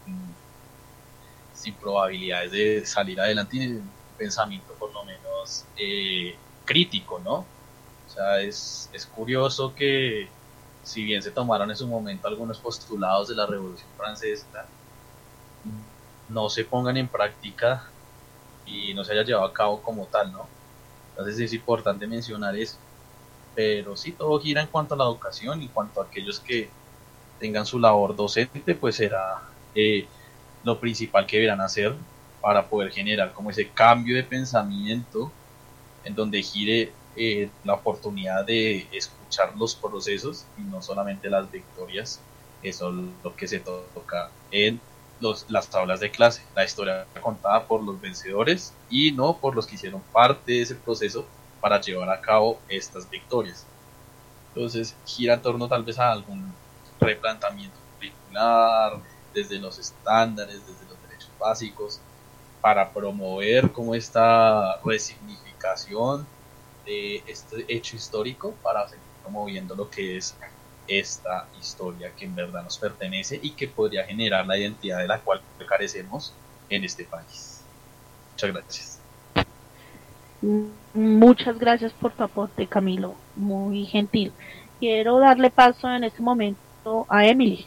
sin probabilidades de salir adelante y pensamiento por lo menos eh, crítico, ¿no? O sea, es, es curioso que si bien se tomaron en su momento algunos postulados de la Revolución Francesa, no se pongan en práctica y no se haya llevado a cabo como tal, ¿no? Entonces es importante mencionar eso. Pero sí, todo gira en cuanto a la educación y en cuanto a aquellos que tengan su labor docente, pues será eh, lo principal que deberán hacer para poder generar como ese cambio de pensamiento en donde gire eh, la oportunidad de escuchar los procesos y no solamente las victorias, eso es lo que se toca en los, las tablas de clase, la historia contada por los vencedores y no por los que hicieron parte de ese proceso para llevar a cabo estas victorias. Entonces gira en torno tal vez a algún replanteamiento curricular, desde los estándares, desde los derechos básicos, para promover como esta resignificación de este hecho histórico para seguir promoviendo lo que es esta historia que en verdad nos pertenece y que podría generar la identidad de la cual carecemos en este país. Muchas gracias. Muchas gracias por tu aporte, Camilo. Muy gentil. Quiero darle paso en este momento a Emily.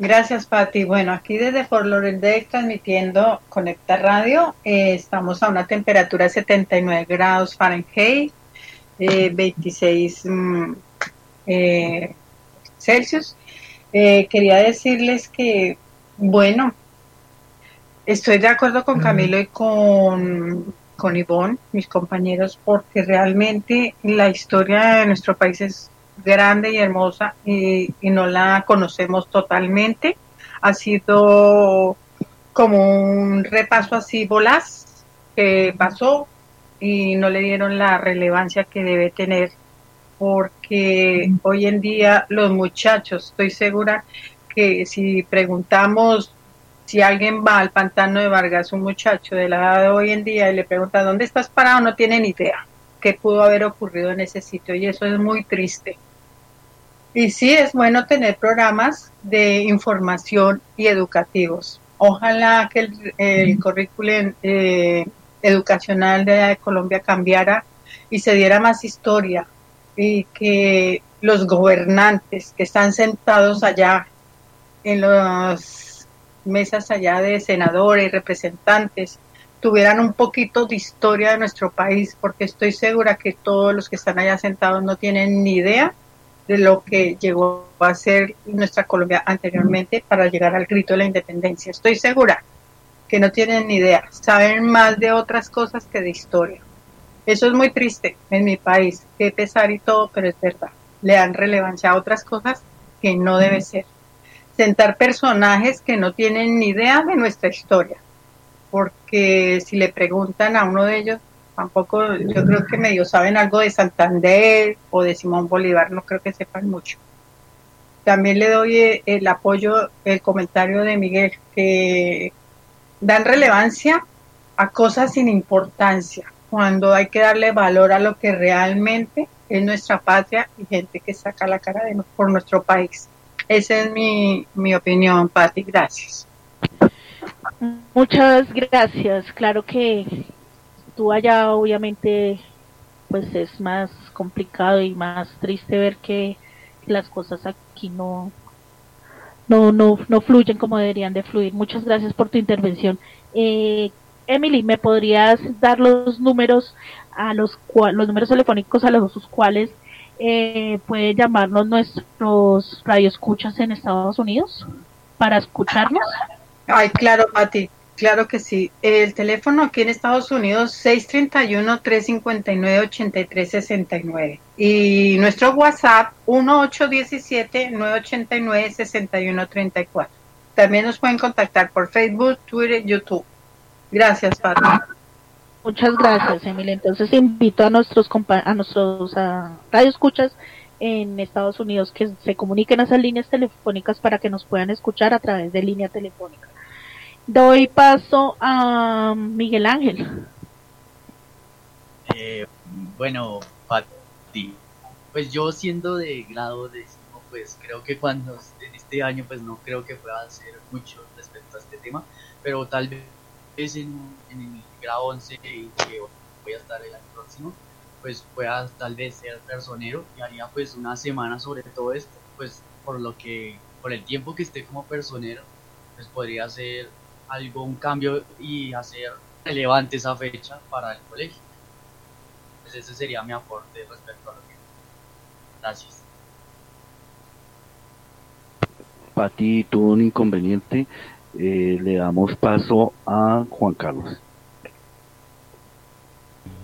Gracias, Pati. Bueno, aquí desde Fort Lauderdale transmitiendo Conecta Radio. Eh, estamos a una temperatura de 79 grados Fahrenheit, eh, 26 mm, eh, Celsius. Eh, quería decirles que, bueno, estoy de acuerdo con Camilo y con, con Ivonne, mis compañeros, porque realmente la historia de nuestro país es grande y hermosa y, y no la conocemos totalmente. Ha sido como un repaso así volaz que pasó y no le dieron la relevancia que debe tener porque hoy en día los muchachos, estoy segura que si preguntamos si alguien va al pantano de Vargas, un muchacho de la edad de hoy en día, y le pregunta dónde estás parado, no tiene ni idea qué pudo haber ocurrido en ese sitio y eso es muy triste. Y sí es bueno tener programas de información y educativos. Ojalá que el, el currículum eh, educacional de Colombia cambiara y se diera más historia y que los gobernantes que están sentados allá en las mesas allá de senadores, representantes, tuvieran un poquito de historia de nuestro país, porque estoy segura que todos los que están allá sentados no tienen ni idea de lo que llegó a ser nuestra Colombia anteriormente para llegar al grito de la independencia. Estoy segura que no tienen ni idea, saben más de otras cosas que de historia. Eso es muy triste en mi país, qué pesar y todo, pero es verdad. Le dan relevancia a otras cosas que no debe ser. Sentar personajes que no tienen ni idea de nuestra historia, porque si le preguntan a uno de ellos, tampoco, yo creo que medio saben algo de Santander o de Simón Bolívar, no creo que sepan mucho. También le doy eh, el apoyo, el comentario de Miguel, que dan relevancia a cosas sin importancia, cuando hay que darle valor a lo que realmente es nuestra patria y gente que saca la cara de, por nuestro país. Esa es mi, mi opinión, Patti. Gracias. Muchas gracias. Claro que tú allá obviamente pues es más complicado y más triste ver que las cosas aquí no no no no fluyen como deberían de fluir. Muchas gracias por tu intervención. Eh, Emily, ¿me podrías dar los números a los los números telefónicos a los cuales eh, puede llamarnos nuestros radioescuchas en Estados Unidos para escucharnos? Ay, claro, Pati, claro que sí. El teléfono aquí en Estados Unidos 631-359-8369 y nuestro WhatsApp 1817-989-6134. También nos pueden contactar por Facebook, Twitter, YouTube. Gracias, Pati. Muchas gracias, Emily. Entonces invito a nuestros a nuestros ah, radioescuchas en Estados Unidos que se comuniquen a esas líneas telefónicas para que nos puedan escuchar a través de línea telefónica. Doy paso a Miguel Ángel. Eh, bueno, Pati, pues yo siendo de grado décimo, pues creo que cuando en este año, pues no creo que pueda hacer mucho respecto a este tema, pero tal vez en, en el grado 11 que voy a estar el año próximo, pues pueda tal vez ser personero y haría pues una semana sobre todo esto, pues por lo que, por el tiempo que esté como personero, pues podría hacer algo, un cambio y hacer relevante esa fecha para el colegio. Pues ese sería mi aporte respecto a lo que... Gracias. Pati tuvo un inconveniente, eh, le damos paso a Juan Carlos.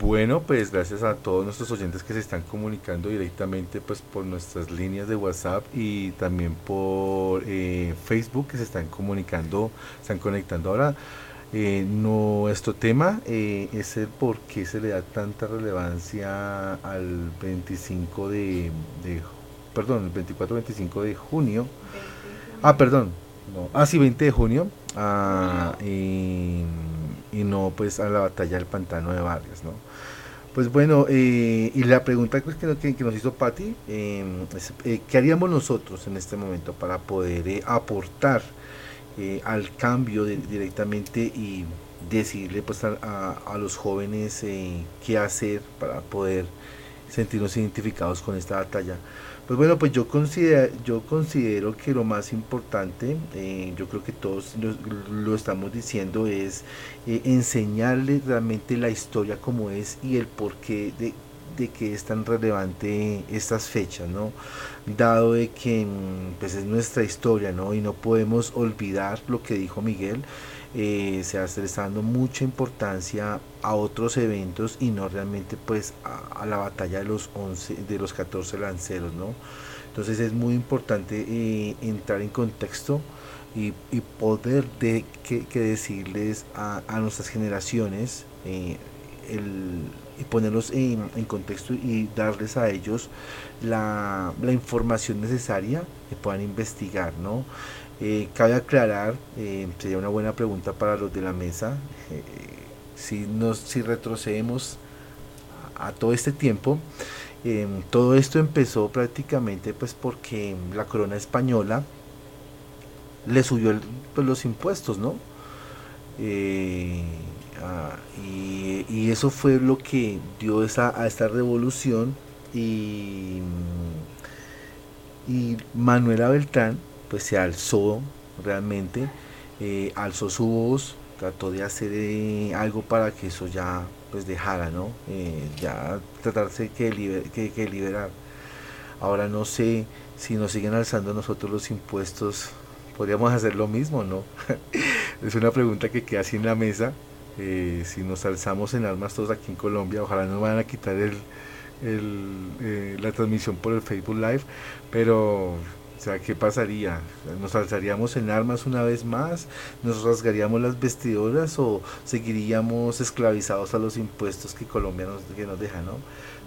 Bueno, pues gracias a todos nuestros oyentes que se están comunicando directamente pues por nuestras líneas de WhatsApp y también por eh, Facebook que se están comunicando, están conectando ahora. Eh, nuestro tema eh, es el por qué se le da tanta relevancia al 25 de, de perdón, el 24-25 de junio. Ah, perdón, no, ah, sí, 20 de junio. ah, y, y no pues a la batalla del pantano de Vargas, ¿no? Pues bueno, eh, y la pregunta pues, que, nos- que- nos hizo Patti, es, eh, ¿qué haríamos nosotros en este momento para poder eh, aportar eh, al cambio directamente y decirle pues a, los jóvenes qué hacer para poder sentirnos identificados con esta batalla? Pues bueno, pues yo considero, que lo más importante, eh, yo creo que todos lo, lo estamos diciendo, es eh, enseñarles realmente la historia como es y el porqué de, de que es tan relevante estas fechas, ¿no? Dado de que mm, pues es nuestra historia, ¿no? Y no podemos olvidar lo que dijo Miguel, eh, se está dando mucha importancia a otros eventos y no realmente pues a, la batalla de los 11, de los 14 lanceros, ¿no? Entonces es muy importante eh, entrar en contexto y, poder de, que, decirles a, nuestras generaciones eh, el, y ponerlos en, en, contexto y darles a ellos la, la, información necesaria que puedan investigar, ¿no? Eh, cabe aclarar, eh, sería una buena pregunta para los de la mesa, eh, si, nos, si retrocedemos a, todo este tiempo, todo esto empezó prácticamente pues porque la corona española le subió pues, los impuestos, ¿no? Ah, y, y, eso fue lo que dio esa, a esta revolución y, y Manuela Beltrán pues se alzó realmente, eh, alzó su voz, trató de hacer eh, algo para que eso ya pues dejara, ¿no? Eh, ya tratarse que, liber, liberar. Ahora no sé si nos siguen alzando nosotros los impuestos podríamos hacer lo mismo, ¿no? es una pregunta que queda así en la mesa. Si nos alzamos en armas todos aquí en Colombia, ojalá no van a quitar el, la transmisión por el Facebook Live, pero, sea, ¿qué pasaría? ¿Nos alzaríamos en armas una vez más? ¿Nos rasgaríamos las vestiduras o seguiríamos esclavizados a los impuestos que Colombia nos, que nos deja, ¿no?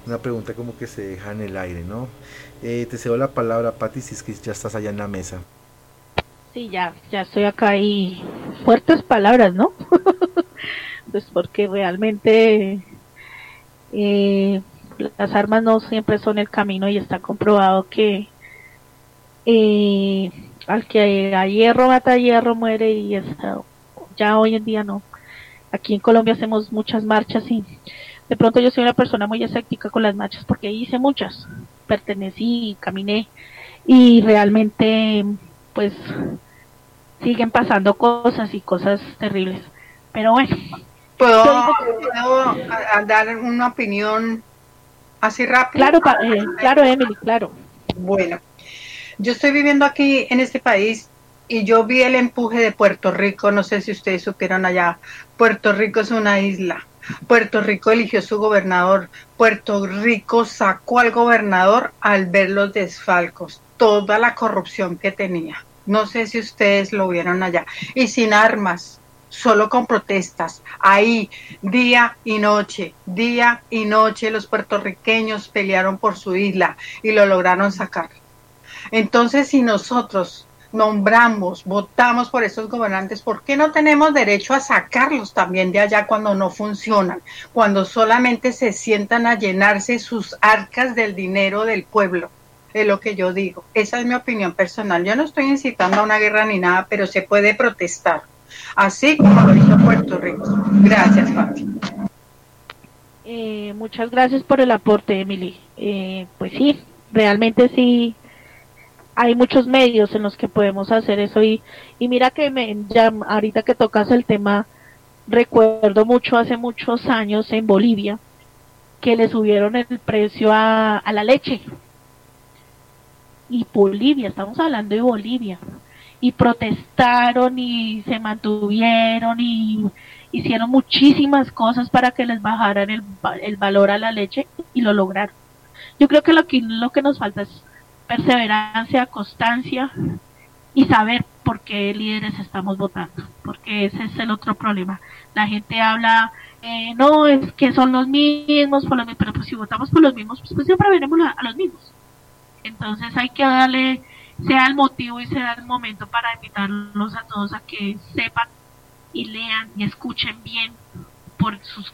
Una pregunta como que se deja en el aire, ¿no? Eh, te cedo la palabra, Pati, si es que ya estás allá en la mesa. Sí, ya, ya estoy acá y fuertes palabras, ¿no? pues porque realmente eh, las armas no siempre son el camino y está comprobado que eh, al que a hierro mata hierro muere y está, ya hoy en día no. Aquí en Colombia hacemos muchas marchas y de pronto yo soy una persona muy escéptica con las marchas porque hice muchas, pertenecí, caminé y realmente pues siguen pasando cosas y cosas terribles. Pero bueno. ¿Puedo, ¿puedo dar una opinión así rápida? Claro, eh, claro, Emily, claro. Bueno, yo estoy viviendo aquí en este país y yo vi el empuje de Puerto Rico, no sé si ustedes supieron allá, Puerto Rico es una isla. Puerto Rico eligió su gobernador. Puerto Rico sacó al gobernador al ver los desfalcos, toda la corrupción que tenía. No sé si ustedes lo vieron allá. Y sin armas, solo con protestas. Ahí, día y noche, día y noche, los puertorriqueños pelearon por su isla y lo lograron sacar. Entonces, si nosotros nombramos, votamos por esos gobernantes, ¿por qué no tenemos derecho a sacarlos también de allá cuando no funcionan? Cuando solamente se sientan a llenarse sus arcas del dinero del pueblo de lo que yo digo. Esa es mi opinión personal. Yo no estoy incitando a una guerra ni nada, pero se puede protestar, así como lo hizo Puerto Rico. Gracias, Fati. Eh, muchas gracias por el aporte, Emily. Eh, pues sí, realmente sí hay muchos medios en los que podemos hacer eso y, y mira que me, ya ahorita que tocas el tema, recuerdo mucho hace muchos años en Bolivia que le subieron el precio a, a la leche y Bolivia, estamos hablando de Bolivia, y protestaron y se mantuvieron y hicieron muchísimas cosas para que les bajaran el, el valor a la leche y lo lograron. Yo creo que lo que, lo que nos falta es perseverancia, constancia y saber por qué líderes estamos votando, porque ese es el otro problema. La gente habla, eh, no, es que son los mismos, por los, pero pues si votamos por los mismos, pues, pues siempre veremos a, los mismos. Entonces hay que darle, sea el motivo y sea el momento para invitarlos a todos a que sepan y lean y escuchen bien por sus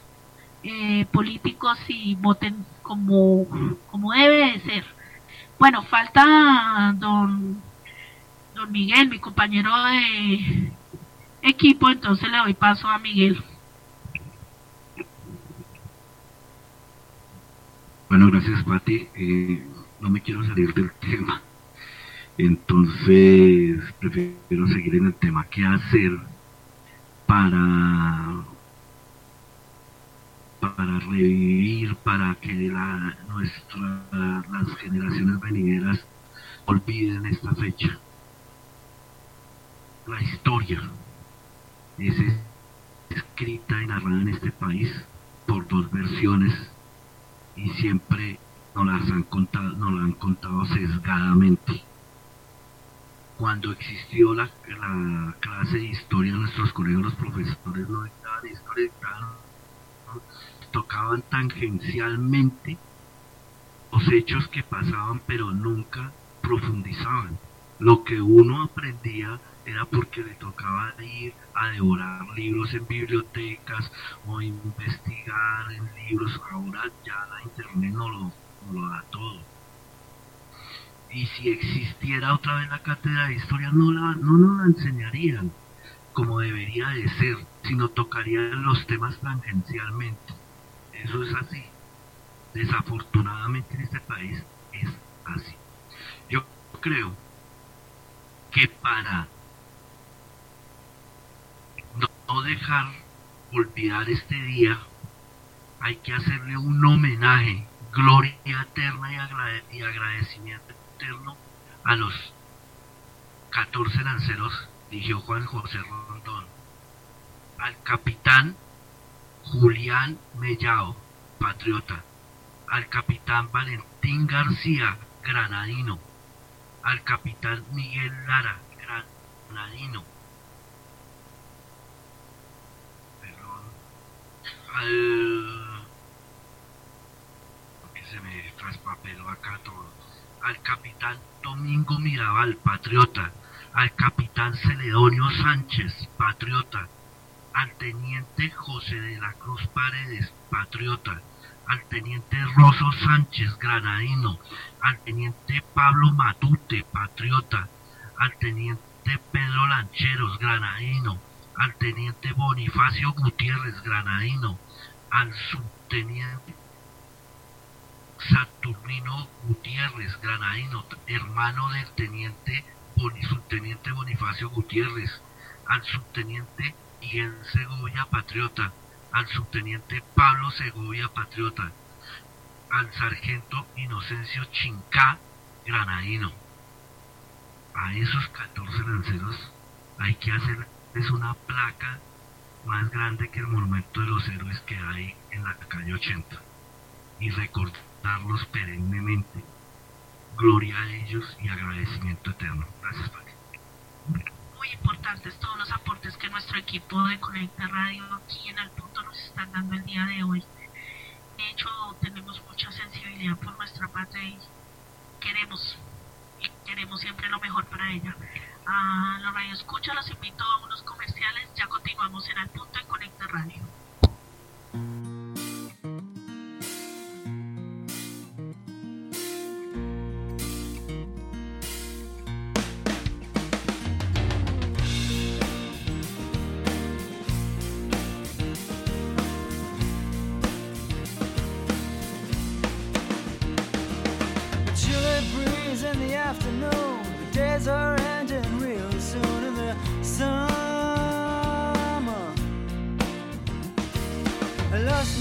eh, políticos y voten como, como debe de ser. Bueno, falta don, don Miguel, mi compañero de equipo, entonces le doy paso a Miguel. Bueno, gracias, Pati. Eh, no me quiero salir del tema. Entonces, prefiero seguir en el tema. ¿Qué hacer para para revivir, para que la, nuestra, las generaciones venideras olviden esta fecha? La historia es escrita y narrada en este país por dos versiones y siempre nos las han contado, nos la han contado sesgadamente. Cuando existió la, la clase de historia nuestros colegios, los profesores no dictaban historia, dictaban, tocaban tangencialmente los hechos que pasaban, pero nunca profundizaban. Lo que uno aprendía era porque le tocaba ir a devorar libros en bibliotecas o investigar en libros. Ahora ya la internet no lo, da todo. Y si existiera otra vez la cátedra de historia, no, la, no nos la enseñarían como debería de ser, sino tocarían los temas tangencialmente. Eso es así. Desafortunadamente en este país es así. Yo creo que para no, dejar olvidar este día, hay que hacerle un homenaje, gloria eterna y, agrade- y agradecimiento eterno a los 14 lanceros, dirigió Juan José Rondón, al capitán Julián Mellao, patriota, al capitán Valentín García, granadino, al capitán Miguel Lara, granadino, perdón, al porque se me traspapeló acá todo, al capitán Domingo Mirabal, patriota, al capitán Celedonio Sánchez, patriota, al teniente José de la Cruz Paredes, patriota, al teniente Rosso Sánchez, granadino, al teniente Pablo Matute, patriota, al teniente Pedro Lancheros, granadino, al teniente Bonifacio Gutiérrez, granadino, al subteniente Saturnino Gutiérrez, granadino, hermano del teniente subteniente Bonifacio Gutiérrez, al subteniente Miguel Segovia, patriota, al subteniente Pablo Segovia, patriota, al sargento Inocencio Chincá, granadino. A esos 14 lanceros hay que hacerles una placa más grande que el monumento de los héroes que hay en la calle 80 y recordarlos perennemente. Gloria a ellos y agradecimiento eterno. Gracias, Pati. Muy importantes todos los aportes que nuestro equipo de Conecta Radio aquí en el punto nos están dando el día de hoy. De hecho, tenemos mucha sensibilidad por nuestra patria y queremos, y queremos siempre lo mejor para ella. A los radio escucha los invito a unos comerciales, ya continuamos en el punto en Conecta Radio.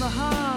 the heart.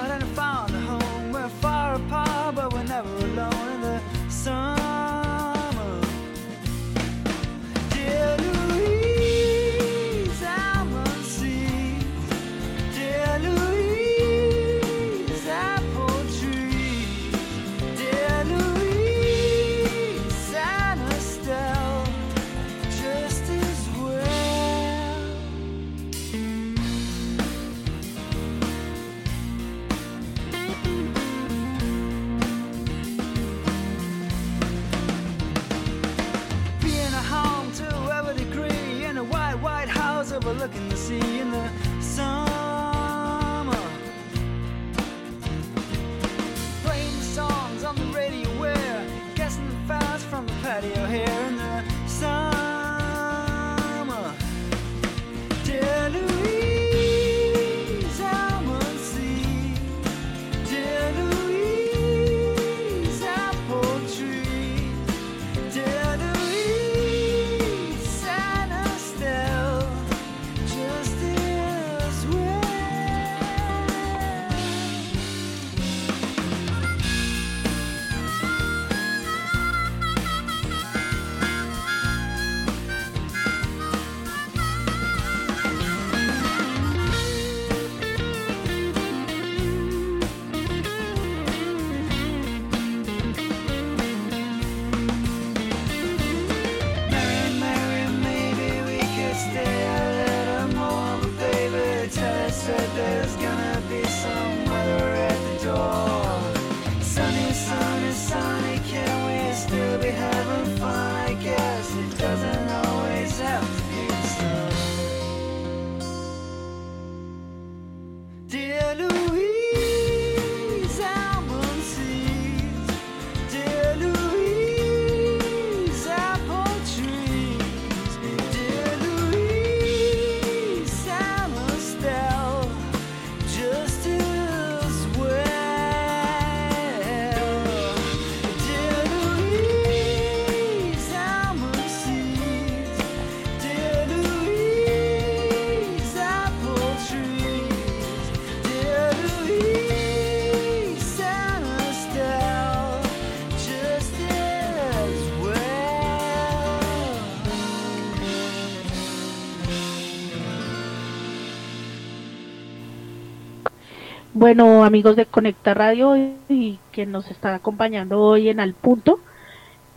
Bueno, amigos de Conecta Radio y quien nos está acompañando hoy en Al Punto,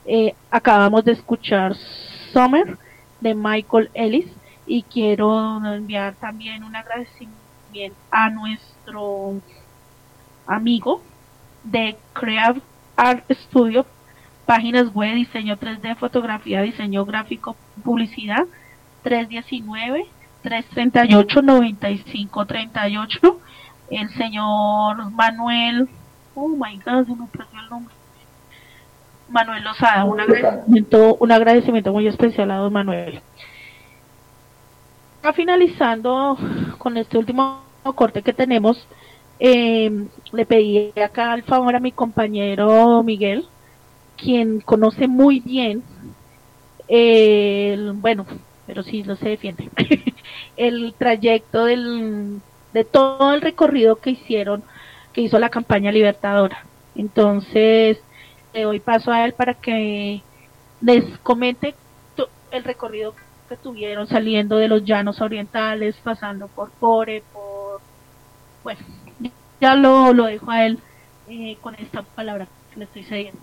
eh, acabamos de escuchar Summer de Michael Ellis y quiero enviar también un agradecimiento a nuestro amigo de Creative Art Studio, páginas web, diseño 3D, fotografía, diseño gráfico, publicidad, 319 338 9538 el señor Manuel, oh my god, se me perdió el nombre. Manuel Lozada, un agradecimiento, un agradecimiento muy especial a don Manuel. Ya finalizando con este último corte que tenemos, eh, le pedí acá al favor a mi compañero Miguel, quien conoce muy bien el, bueno, pero sí no se defiende, el trayecto del, de todo el recorrido que hicieron, que hizo la campaña libertadora. Entonces, le doy paso a él para que les comente el recorrido que tuvieron saliendo de los llanos orientales, pasando por Core, por... Bueno, ya lo, lo dejo a él eh, con esta palabra que le estoy cediendo.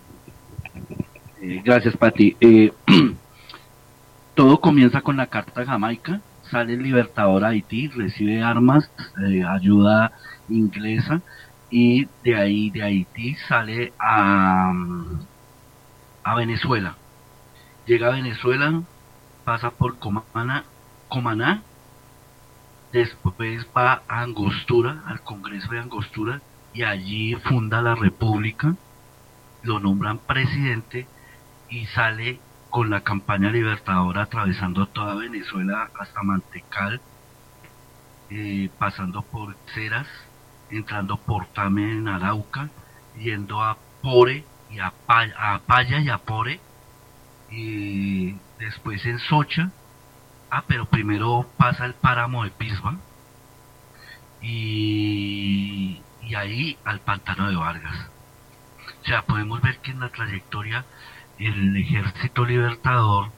Eh, gracias, Pati. Eh, todo comienza con la Carta Jamaica. Sale el libertador Haití, recibe armas, eh, ayuda inglesa y de ahí, de Haití, sale a, a Venezuela. Llega a Venezuela, pasa por Comana, Comaná, después va a Angostura, al Congreso de Angostura, y allí funda la República, lo nombran presidente y sale con la campaña libertadora atravesando toda Venezuela hasta Mantecal, eh, pasando por Ceras, entrando por Tame en Arauca, yendo a Pore y a, Pa- a Paya y a Pore, y después en Socha, ah, pero primero pasa el páramo de Pisba, y, y ahí al pantano de Vargas. O sea, podemos ver que en la trayectoria el ejército libertador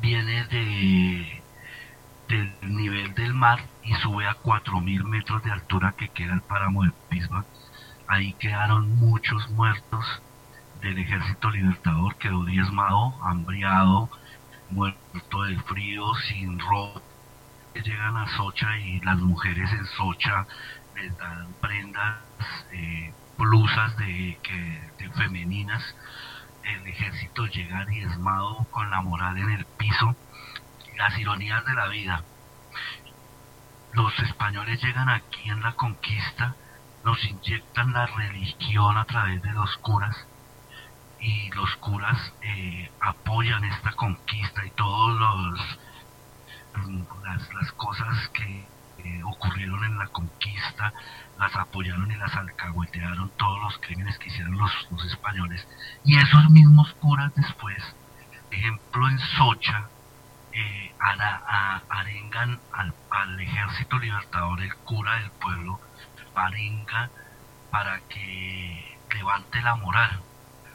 viene de del nivel del mar y sube a 4.000 metros de altura que queda el páramo de Pisba. Ahí quedaron muchos muertos del ejército libertador, quedó diezmado, hambriado, muerto del frío, sin ropa. Llegan a Socha y las mujeres en Socha les dan prendas, eh, blusas de, que, de femeninas el ejército llega diezmado con la moral en el piso, las ironías de la vida. Los españoles llegan aquí en la conquista, nos inyectan la religión a través de los curas y los curas eh, apoyan esta conquista y todos los las, las cosas que eh, ocurrieron en la conquista las apoyaron y las alcahuetearon todos los crímenes que hicieron los, españoles. Y esos mismos curas después, ejemplo en Socha, eh, a- arengan al, ejército libertador, el cura del pueblo, arenga para que levante la moral.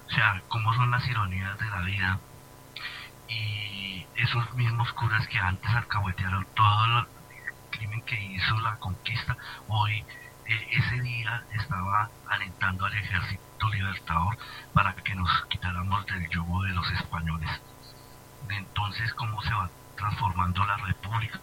O sea, cómo son las ironías de la vida. Y esos mismos curas que antes alcahuetearon todo crimen que hizo la conquista, hoy eh, ese día estaba alentando al ejército libertador para que nos quitáramos del yugo de los españoles. Entonces, cómo se va transformando la república,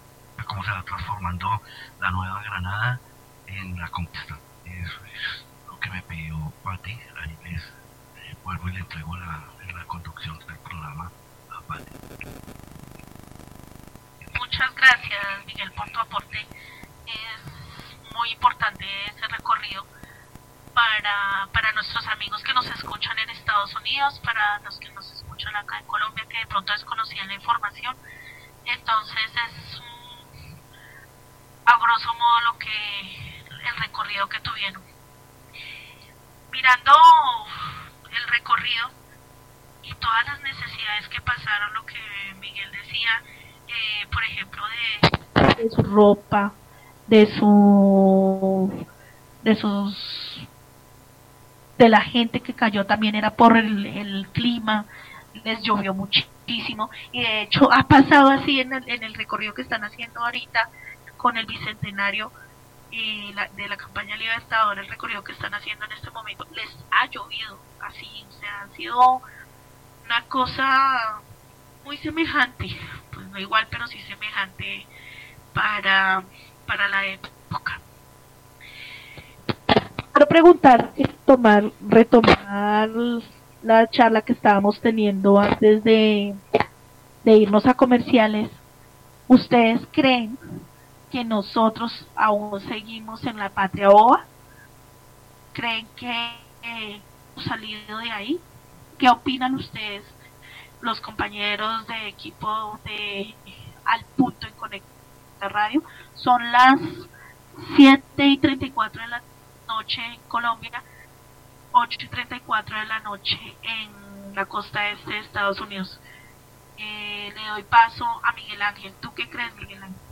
cómo se va transformando la Nueva Granada en la conquista. Eso es lo que me pidió Pati. Ahí les eh, vuelvo y le entrego la, la conducción del programa a Pati. Muchas gracias, Miguel, por tu aporte. Es muy importante ese recorrido para, para nuestros amigos que nos escuchan en Estados Unidos, para los que nos escuchan acá en Colombia, que de pronto desconocían la información. Entonces es un- a grosso modo lo que el recorrido que tuvieron. Mirando el recorrido y todas las necesidades que pasaron, lo que Miguel decía, eh, por ejemplo, de, su ropa, de su de sus de la gente que cayó también era por el, clima, les llovió muchísimo. Y de hecho ha pasado así en el, en el recorrido que están haciendo ahorita con el bicentenario de la campaña Libertadores, el recorrido que están haciendo en este momento, les ha llovido así, o sea, han sido una cosa muy semejante, pues no igual, pero sí semejante para, para la época. Quiero preguntar, eh, tomar, retomar la charla que estábamos teniendo antes de, de irnos a comerciales. ¿Ustedes creen que nosotros aún seguimos en la patria boba? ¿Creen que hemos salido de ahí? ¿Qué opinan ustedes, los compañeros de equipo de Al Punto en Conecta Radio? Son las 7 y 34 de la noche en Colombia, 8 y 34 de la noche en la costa este de Estados Unidos. Eh, le doy paso a Miguel Ángel. ¿Tú qué crees, Miguel Ángel?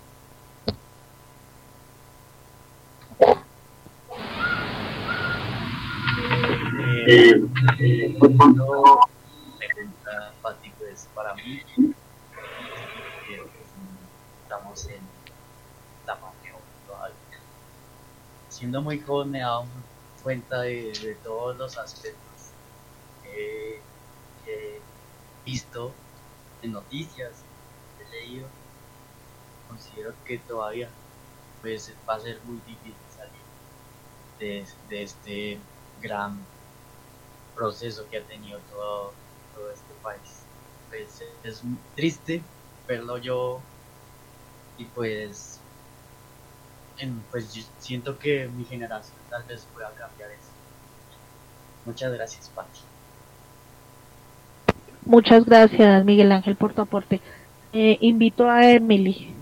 Eh, eh, para mí, estamos en tamaño todavía. Siendo muy joven me he cuenta de, todos los aspectos que he visto en noticias, he leído. Considero que todavía pues, va a ser muy difícil salir de, este gran proceso que ha tenido todo este país. Pues es triste verlo yo y pues, en- pues yo siento que mi generación tal vez pueda cambiar eso. Muchas gracias, Pati. Muchas gracias, Miguel Ángel, por tu aporte. Eh, invito a Emily.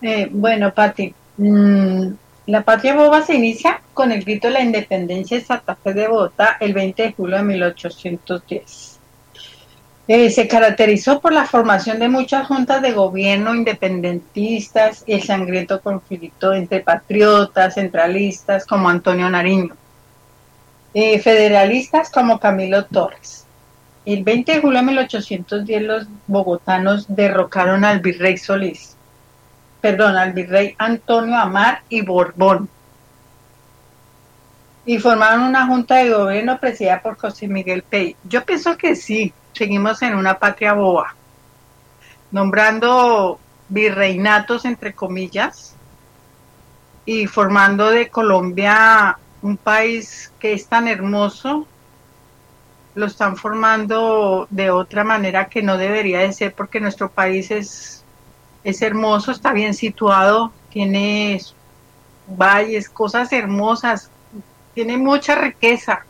Eh, bueno, Pati, mm, la patria boba se inicia con el grito de la independencia de Santa Fe de Bogotá el 20 de julio de 1810. Eh, se caracterizó por la formación de muchas juntas de gobierno independentistas y el sangriento conflicto entre patriotas, centralistas como Antonio Nariño, eh, federalistas como Camilo Torres. El 20 de julio de 1810 los bogotanos derrocaron al virrey Solís perdón, al virrey Antonio Amar y Borbón. Y formaron una junta de gobierno presidida por José Miguel Pey. Yo pienso que sí, seguimos en una patria boba, nombrando virreinatos entre comillas y formando de Colombia un país que es tan hermoso, lo están formando de otra manera que no debería de ser porque nuestro país es es hermoso, está bien situado, tiene valles, cosas hermosas, tiene mucha riqueza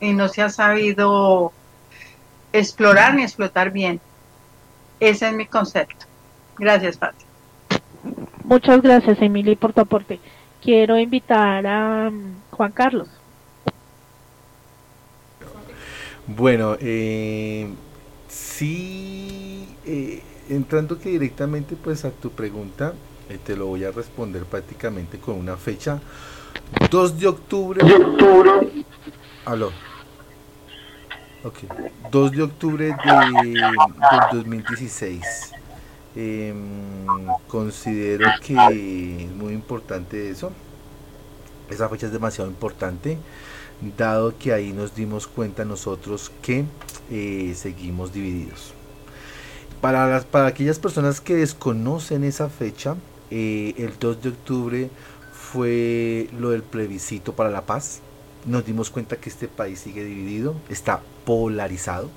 y no se ha sabido explorar ni explotar bien. Ese es mi concepto. Gracias, Pati. Muchas gracias, Emily, por tu aporte. Quiero invitar a mm, Juan Carlos. Bueno, eh, sí, eh, entrando que directamente pues a tu pregunta, eh, te lo voy a responder prácticamente con una fecha, 2 de octubre. Aló. Ok, 2 de octubre de, del 2016. Em, considero que es muy importante eso. Esa fecha es demasiado importante, dado que ahí nos dimos cuenta nosotros que eh, seguimos divididos. Para, las, para aquellas personas que desconocen esa fecha, eh, el 2 de octubre fue lo del plebiscito para la paz. Nos dimos cuenta que este país sigue dividido, está polarizado,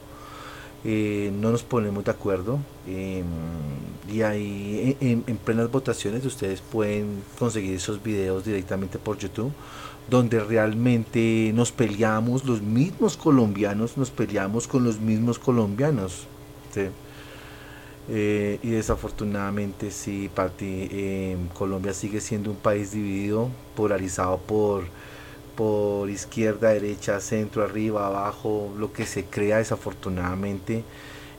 eh, no nos ponemos de acuerdo. eh, y ahí en, en plenas votaciones ustedes pueden conseguir esos videos directamente por YouTube donde realmente nos peleamos, los mismos colombianos nos peleamos con los mismos colombianos. ¿sí? Eh, y desafortunadamente sí, Pati, eh, Colombia sigue siendo un país dividido, polarizado por, por izquierda, derecha, centro, arriba, abajo, lo que se crea desafortunadamente.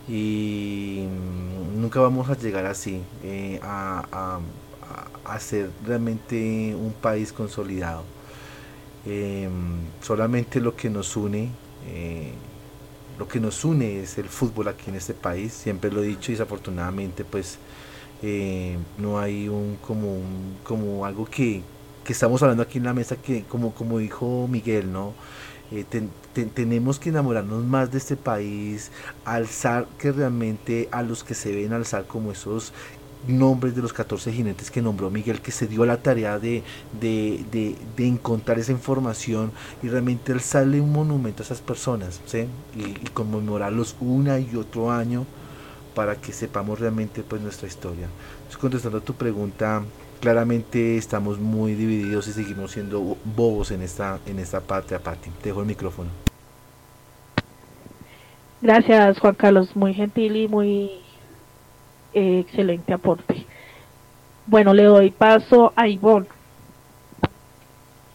Y mm, nunca vamos a llegar así, eh, a, a- a- a ser realmente un país consolidado. Em, solamente lo que nos une, eh, lo que nos une es el fútbol aquí en este país, siempre lo he dicho y desafortunadamente pues eh, no hay un como un, como algo que, que estamos hablando aquí en la mesa que como como dijo Miguel no Eh, ten- ten- tenemos que enamorarnos más de este país alzar que realmente a los que se ven alzar como esos nombres de los 14 jinetes que nombró Miguel, que se dio la tarea de, de, de, encontrar esa información y realmente alzarle un monumento a esas personas, ¿sí? Y, y conmemorarlos una y otro año para que sepamos realmente pues nuestra historia. Entonces, contestando a tu pregunta, claramente estamos muy divididos y seguimos siendo bo- bobos en esta, en esta patria, Pati. Te dejo el micrófono. Gracias, Juan Carlos. Muy gentil y muy excelente aporte. Bueno, le doy paso a Ivonne.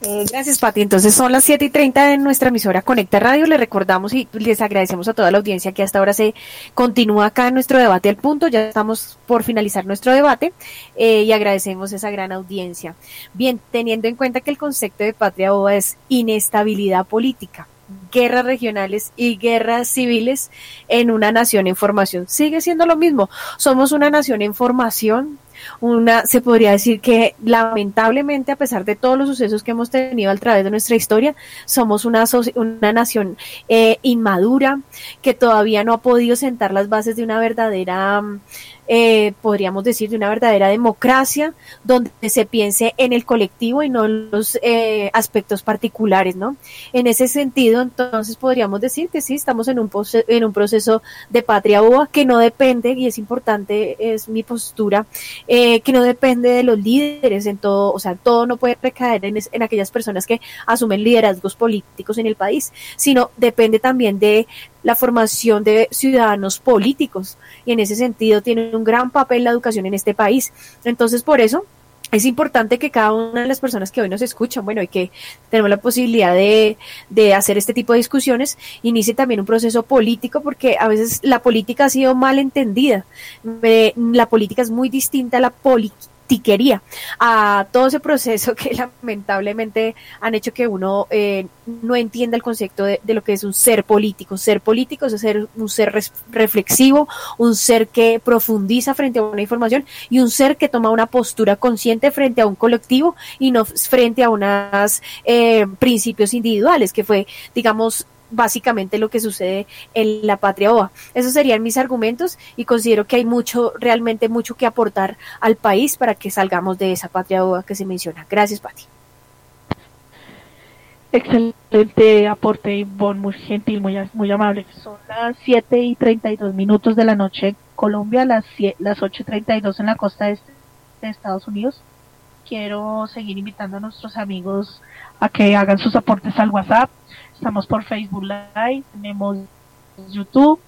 Eh, gracias, Pati. Entonces son las 7 y 30 de nuestra emisora Conecta Radio. Les recordamos y les agradecemos a toda la audiencia que hasta ahora se continúa acá en nuestro debate al punto. Ya estamos por finalizar nuestro debate eh, y agradecemos esa gran audiencia. Bien, teniendo en cuenta que el concepto de patria boba es inestabilidad política, guerras regionales y guerras civiles en una nación en formación. Sigue siendo lo mismo. Somos una nación en formación, una, se podría decir que lamentablemente, a pesar de todos los sucesos que hemos tenido a través de nuestra historia, somos una, una nación eh, inmadura que todavía no ha podido sentar las bases de una verdadera, eh, podríamos decir, de una verdadera democracia donde se piense en el colectivo y no en los eh, aspectos particulares, ¿no? En ese sentido, entonces podríamos decir que sí, estamos en un, en un proceso de patria boba que no depende, y es importante, es mi postura, eh, que no depende de los líderes en todo, o sea, todo no puede recaer en, en aquellas personas que asumen liderazgos políticos en el país, sino depende también de la formación de ciudadanos políticos y en ese sentido tiene un gran papel la educación en este país. Entonces, por eso es importante que cada una de las personas que hoy nos escuchan, bueno, y que tenemos la posibilidad de, de hacer este tipo de discusiones, inicie también un proceso político, porque a veces la política ha sido mal entendida. La política es muy distinta a la politiquería, a todo ese proceso que lamentablemente han hecho que uno eh, no entienda el concepto de, lo que es un ser político. Ser político es ser un ser reflexivo, un ser que profundiza frente a una información y un ser que toma una postura consciente frente a un colectivo y no frente a unos principios individuales, que fue, digamos, básicamente lo que sucede en la patria OA. Esos serían mis argumentos y considero que hay mucho, realmente mucho que aportar al país para que salgamos de esa patria OA que se menciona. Gracias, Pati. Excelente aporte, Ivonne, muy gentil, muy, amable. Son las 7 y 32 minutos de la noche en Colombia, las, sie- las 8 y 32 en la costa este de Estados Unidos. Quiero seguir invitando a nuestros amigos a que hagan sus aportes al WhatsApp. Estamos por Facebook Live, tenemos YouTube,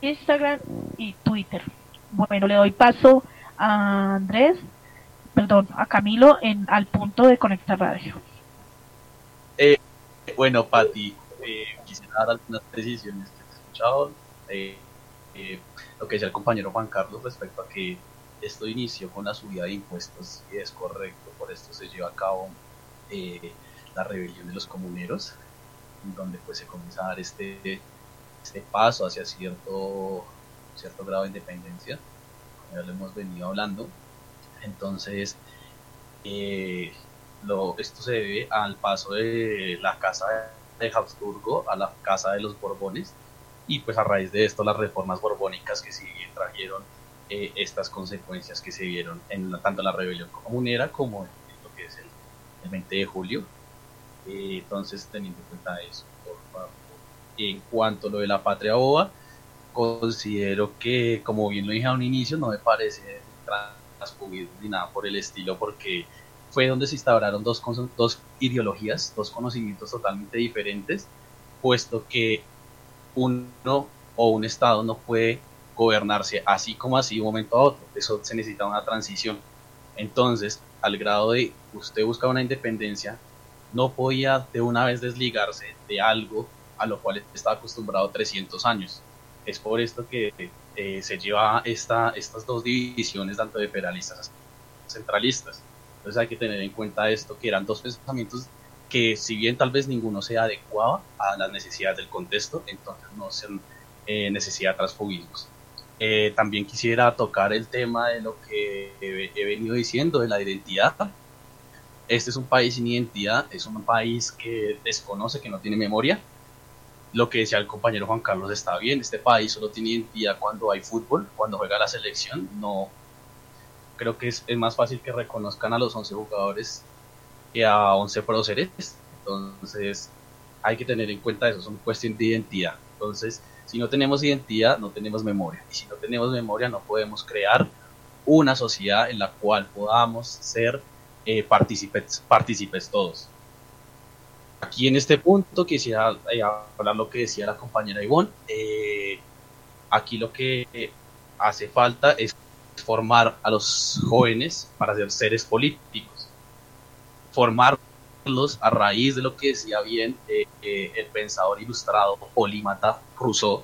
Instagram y Twitter. Bueno, le doy paso a Andrés, perdón, a Camilo en al punto de Conectar Radio. Eh, bueno, Pati, eh, quisiera dar algunas precisiones que he escuchado. Eh, eh, lo que decía el compañero Juan Carlos respecto a que esto inició con la subida de impuestos y es correcto, por esto se lleva a cabo eh, la rebelión de los comuneros, en donde pues se comienza a dar este, este paso hacia cierto, cierto grado de independencia, como ya lo hemos venido hablando. Entonces, eh, esto se debe al paso de la casa de Habsburgo a la casa de los Borbones y pues a raíz de esto las reformas borbónicas que sí trajeron eh, estas consecuencias que se vieron en tanto la rebelión comunera como en lo que es el, el 20 de julio. Eh, entonces teniendo en cuenta eso, por favor. en cuanto a lo de la patria boba, considero que como bien lo dije a un inicio no me parece transfugismo ni nada por el estilo porque fue donde se instauraron dos, dos ideologías, dos conocimientos totalmente diferentes, puesto que uno o un Estado no puede gobernarse así como así de un momento a otro. Eso se necesita una transición. Entonces, al grado de usted busca una independencia, no podía de una vez desligarse de algo a lo cual está acostumbrado 300 años. Es por esto que eh, se lleva esta, estas dos divisiones, tanto de federalistas centralistas. Entonces hay que tener en cuenta esto, que eran dos pensamientos que si bien tal vez ninguno se adecuaba a las necesidades del contexto, entonces no se eh, necesidad transfugismos. Eh, también quisiera tocar el tema de lo que he venido diciendo, de la identidad. Este es un país sin identidad, es un país que desconoce, que no tiene memoria. Lo que decía el compañero Juan Carlos está bien, este país solo tiene identidad cuando hay fútbol, cuando juega la selección. No, creo que es, más fácil que reconozcan a los 11 jugadores que a 11 próceres. Entonces, hay que tener en cuenta eso, es una cuestión de identidad. Entonces, si no tenemos identidad, no tenemos memoria. Y si no tenemos memoria, no podemos crear una sociedad en la cual podamos ser eh, partícipes, todos. Aquí en este punto quisiera eh, hablar lo que decía la compañera Ivonne. Eh, aquí lo que hace falta es formar a los jóvenes para ser seres políticos. Formarlos a raíz de lo que decía bien eh, eh, el pensador ilustrado polímata Rousseau,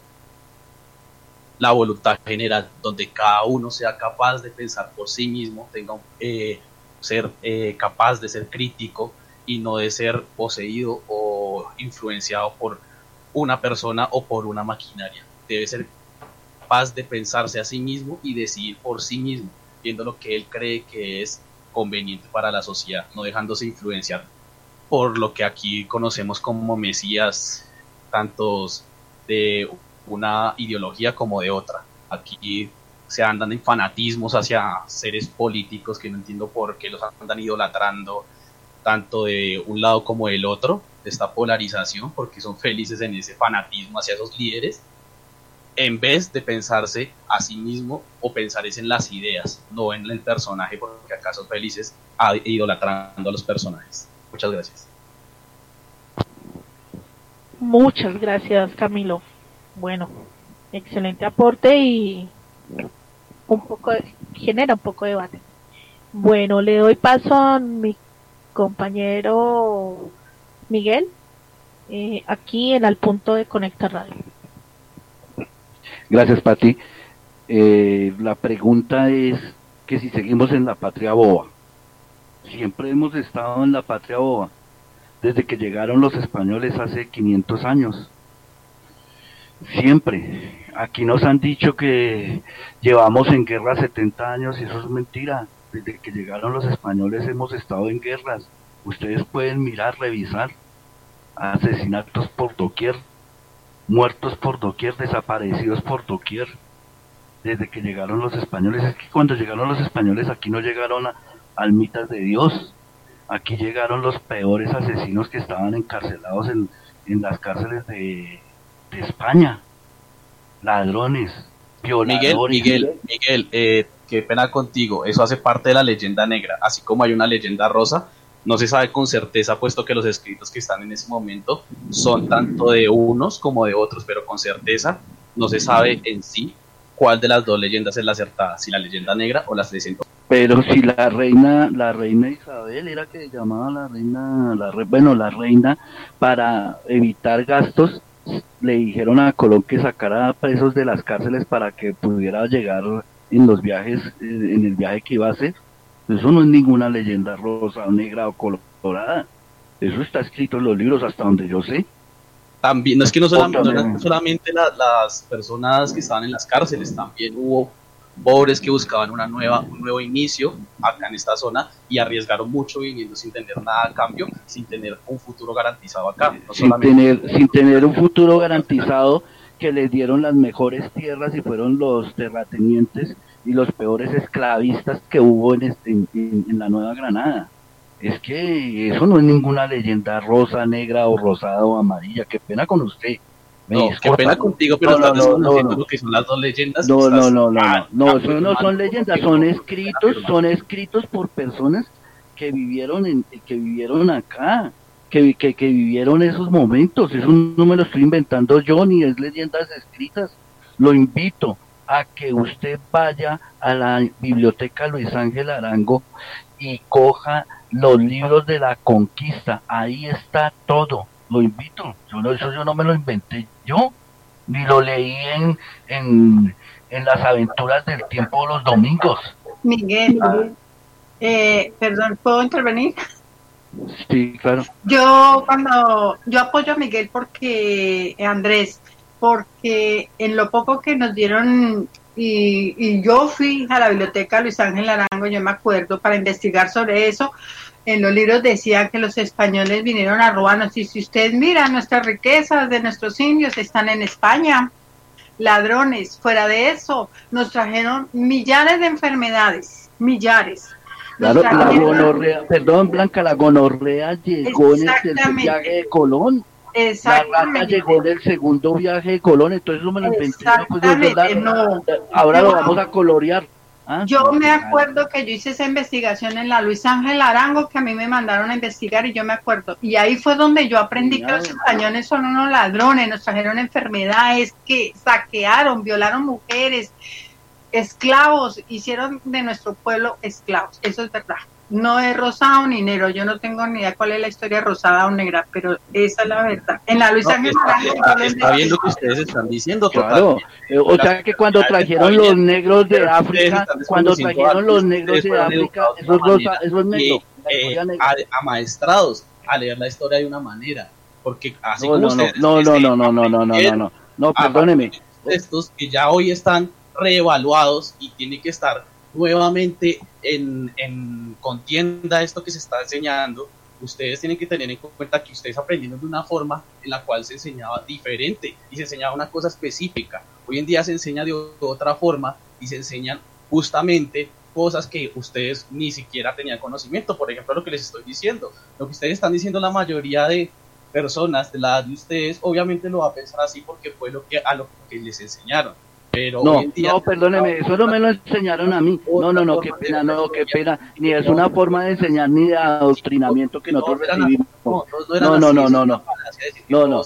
la voluntad general, donde cada uno sea capaz de pensar por sí mismo, tenga eh, ser eh, capaz de ser crítico y no de ser poseído o influenciado por una persona o por una maquinaria. Debe ser capaz de pensarse a sí mismo y decidir por sí mismo, viendo lo que él cree que es conveniente para la sociedad, no dejándose influenciar por lo que aquí conocemos como mesías, tantos de una ideología como de otra. Aquí se andan en fanatismos hacia seres políticos que no entiendo por qué los andan idolatrando tanto de un lado como del otro, de esta polarización, porque son felices en ese fanatismo hacia esos líderes, en vez de pensarse a sí mismo o pensar es en las ideas, no en el personaje, porque acá son felices idolatrando a los personajes. Muchas gracias. Muchas gracias, Camilo. Bueno, excelente aporte y un poco genera un poco de debate. Bueno, le doy paso a mi compañero Miguel, eh, aquí en Al Punto de Conecta Radio. Gracias, Pati. Eh, la pregunta es que si seguimos en la patria boba. Siempre hemos estado en la patria boba, desde que llegaron los españoles hace 500 años. Siempre. Aquí nos han dicho que llevamos en guerra 70 años y eso es mentira. Desde que llegaron los españoles hemos estado en guerras. Ustedes pueden mirar, revisar. Asesinatos por doquier, muertos por doquier, desaparecidos por doquier. Desde que llegaron los españoles, es que cuando llegaron los españoles aquí no llegaron a almitas de Dios. Aquí llegaron los peores asesinos que estaban encarcelados en, en las cárceles de, de España. Ladrones, Miguel, violadores. Miguel, Miguel, eh, qué pena contigo. Eso hace parte de la leyenda negra, así como hay una leyenda rosa. No se sabe con certeza, puesto que los escritos que están en ese momento son tanto de unos como de otros, pero con certeza no se sabe en sí cuál de las dos leyendas es la acertada, si la leyenda negra o las leyenda Pero si la reina, la reina Isabel era que llamaba la reina, la re- bueno, la reina para evitar gastos, le dijeron a Colón que sacara presos de las cárceles para que pudiera llegar en los viajes, eh, en el viaje que iba a hacer. Eso no es ninguna leyenda rosa, negra o colorada. Eso está escrito en los libros hasta donde yo sé. También, no es que no solamente, no solamente la- las personas que estaban en las cárceles, también hubo pobres que buscaban una nueva, un nuevo inicio acá en esta zona y arriesgaron mucho viniendo sin tener nada a cambio, sin tener un futuro garantizado acá. No sin solamente tener, sin tener un futuro garantizado que les dieron las mejores tierras y fueron los terratenientes y los peores esclavistas que hubo en, este, en, en- en la Nueva Granada. Es que eso no es ninguna leyenda rosa, negra o rosada o amarilla. Qué pena con usted. No, qué pena contigo, pero No, no, no, no, lo que son las dos leyendas. No, no, no, no, Ah, no, no, eso no son leyendas, son escritos, son escritos por personas que vivieron en, que vivieron acá, que, que, que vivieron esos momentos, eso no me lo estoy inventando yo, ni es leyendas escritas, lo invito a que usted vaya a la biblioteca Luis Ángel Arango y coja los libros de la conquista, ahí está todo, lo invito, yo no, eso yo no me lo inventé yo, ni lo leí en, en, en las aventuras del tiempo los domingos. Miguel, eh, perdón, ¿puedo intervenir? Sí, claro. Yo cuando yo apoyo a Miguel porque eh, Andrés, porque en lo poco que nos dieron y, y yo fui a la biblioteca Luis Ángel Arango, yo me acuerdo, para investigar sobre eso. En los libros decía que los españoles vinieron a robarnos y si ustedes miran nuestras riquezas de nuestros indios están en España. Ladrones, fuera de eso, nos trajeron millares de enfermedades, millares. Claro, la gonorrea, perdón, Blanca, la gonorrea llegó en el Exactamente. viaje de Colón. La rata Exactamente. llegó en el segundo viaje de Colón, entonces eso me lo inventé pues, Exactamente, no. Ahora lo vamos a colorear. ¿Ah? Yo me acuerdo que yo hice esa investigación en la Luis Ángel Arango, que a mí me mandaron a investigar y yo me acuerdo. Y ahí fue donde yo aprendí que los españoles son unos ladrones, nos trajeron enfermedades, que saquearon, violaron mujeres, esclavos, hicieron de nuestro pueblo esclavos. Eso es verdad. No es rosado ni negro. Yo no tengo ni idea cuál es la historia rosada o negra, pero esa es la verdad. En la Luis No, Ángel está, está- está bien lo que ustedes están diciendo, Claro, total. eh, o sea que cuando trajeron los negros de África, cuando trajeron los negros de África, eso es rosa, eso es negro. la eh, amaestrados a leer la historia de una manera. Porque así No, como no, no, ustedes no, no, no, no, no, no, no, no, no, no, perdóneme. estos que ya hoy están reevaluados y tienen que estar nuevamente en, en contienda esto que se está enseñando, ustedes tienen que tener en cuenta que ustedes aprendieron de una forma en la cual se enseñaba diferente y se enseñaba una cosa específica. Hoy en día se enseña de otra forma y se enseñan justamente cosas que ustedes ni siquiera tenían conocimiento. Por ejemplo, lo que les estoy diciendo, lo que ustedes están diciendo la mayoría de personas de la edad de ustedes, obviamente lo va a pensar así porque fue lo que a lo que les enseñaron. Pero No, hoy en día no, perdóneme, eso no me lo enseñaron a mí. No, no, no, qué pena, no, qué pena. Ni es una forma de enseñar ni de adoctrinamiento que nosotros recibimos. no, no, No, no, no, no, no. No,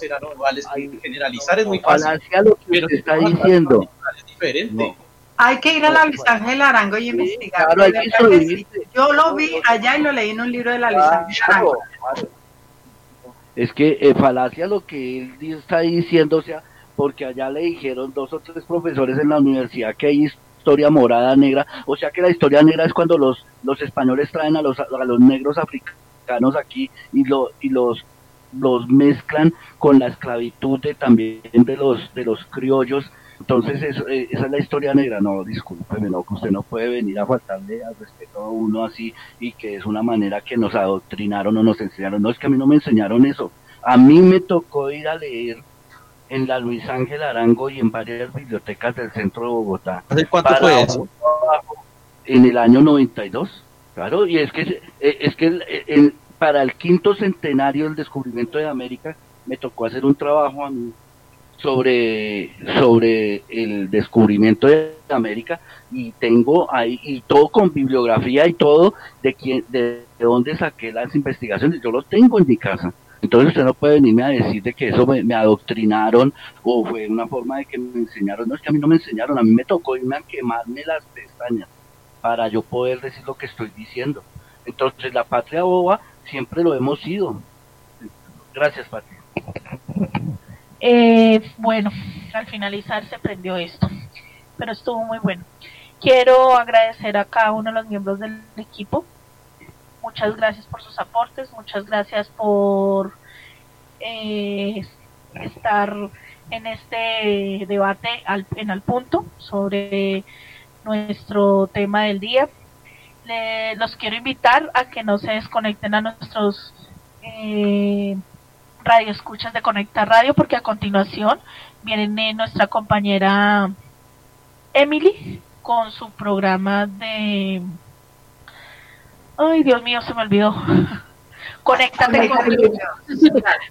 generalizar es muy fácil. Falacia lo que usted está diciendo. es diferente. Hay que ir a la Luis Ángel Arango y investigar. claro, hay que. Yo lo vi allá y lo leí en un libro de la Luis Ángel Arango. Es que eh, falacia lo que él está diciendo, o sea, porque allá le dijeron dos o tres profesores en la universidad que hay historia morada negra, o sea que la historia negra es cuando los, los españoles traen a los, a los negros africanos aquí y, lo, y los los mezclan con la esclavitud de también de los de los criollos. Entonces eso, eh, esa es la historia negra. No discúlpeme no que usted no puede venir a faltarle al respeto a uno así y que es una manera que nos adoctrinaron o nos enseñaron. No es que a mí no me enseñaron eso. A mí me tocó ir a leer en la Luis Ángel Arango y en varias bibliotecas del centro de Bogotá ¿Hace cuánto fue eso? en el año 92 claro y es que eh, es que el- el- para el quinto centenario del descubrimiento de América me tocó hacer un trabajo a mí sobre sobre el descubrimiento de América y tengo ahí y todo con bibliografía y todo de quién de, de dónde saqué las investigaciones yo lo tengo en mi casa entonces usted no puede venirme a decir de que eso me, adoctrinaron o fue una forma de que me enseñaron no es que a mí no me enseñaron a mí me tocó irme a quemarme las pestañas para yo poder decir lo que estoy diciendo entonces la patria boba siempre lo hemos sido gracias patria Eh, bueno, al finalizar se prendió esto, pero estuvo muy bueno. Quiero agradecer a cada uno de los miembros del equipo. Muchas gracias por sus aportes, muchas gracias por eh, estar en este debate al, en al punto sobre nuestro tema del día. Le- los quiero invitar a que no se desconecten a nuestros eh, radio escuchas de Conecta Radio porque a continuación viene nuestra compañera Emily con su programa de ay Dios mío se me olvidó. Conéctate con Dios.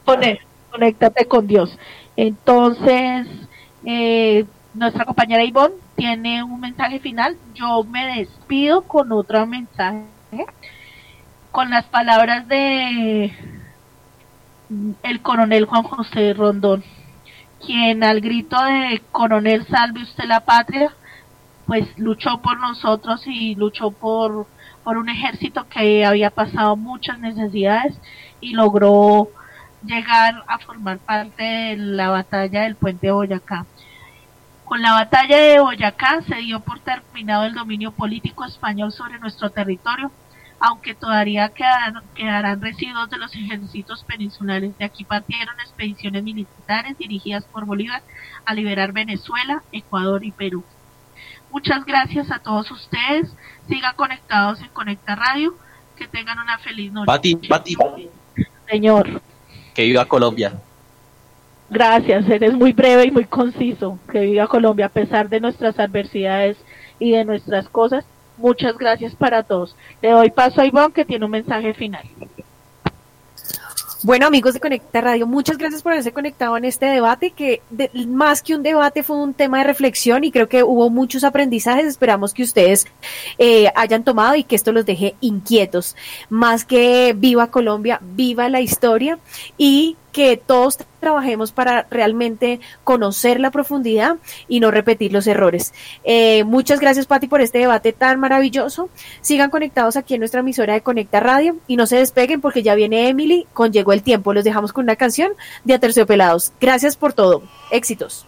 Conéctate con Dios. Entonces eh, nuestra compañera Ivonne tiene un mensaje final. Yo me despido con otro mensaje con las palabras de el coronel Juan José Rondón, quien al grito de coronel salve usted la patria, pues luchó por nosotros y luchó por, por un ejército que había pasado muchas necesidades y logró llegar a formar parte de la batalla del puente de Boyacá. Con la batalla de Boyacá se dio por terminado el dominio político español sobre nuestro territorio aunque todavía quedarán, quedarán residuos de los ejércitos peninsulares. De aquí partieron expediciones militares dirigidas por Bolívar a liberar Venezuela, Ecuador y Perú. Muchas gracias a todos ustedes. Sigan conectados en Conecta Radio. Que tengan una feliz noche. Pati, Pati, Señor, que viva Colombia. gracias. Eres muy breve y muy conciso. Que viva Colombia a pesar de nuestras adversidades y de nuestras cosas. Muchas gracias para todos. Le doy paso a Ivonne que tiene un mensaje final. Bueno, amigos de Conecta Radio, muchas gracias por haberse conectado en este debate, que más que un debate fue un tema de reflexión y creo que hubo muchos aprendizajes. Esperamos que ustedes eh, hayan tomado y que esto los deje inquietos. Más que viva Colombia, viva la historia y que todos trabajemos para realmente conocer la profundidad y no repetir los errores. Eh, muchas gracias, Pati, por este debate tan maravilloso. Sigan conectados aquí en nuestra emisora de Conecta Radio y no se despeguen porque ya viene Emily con Llegó el Tiempo. Los dejamos con una canción de Aterciopelados. Gracias por todo. Éxitos.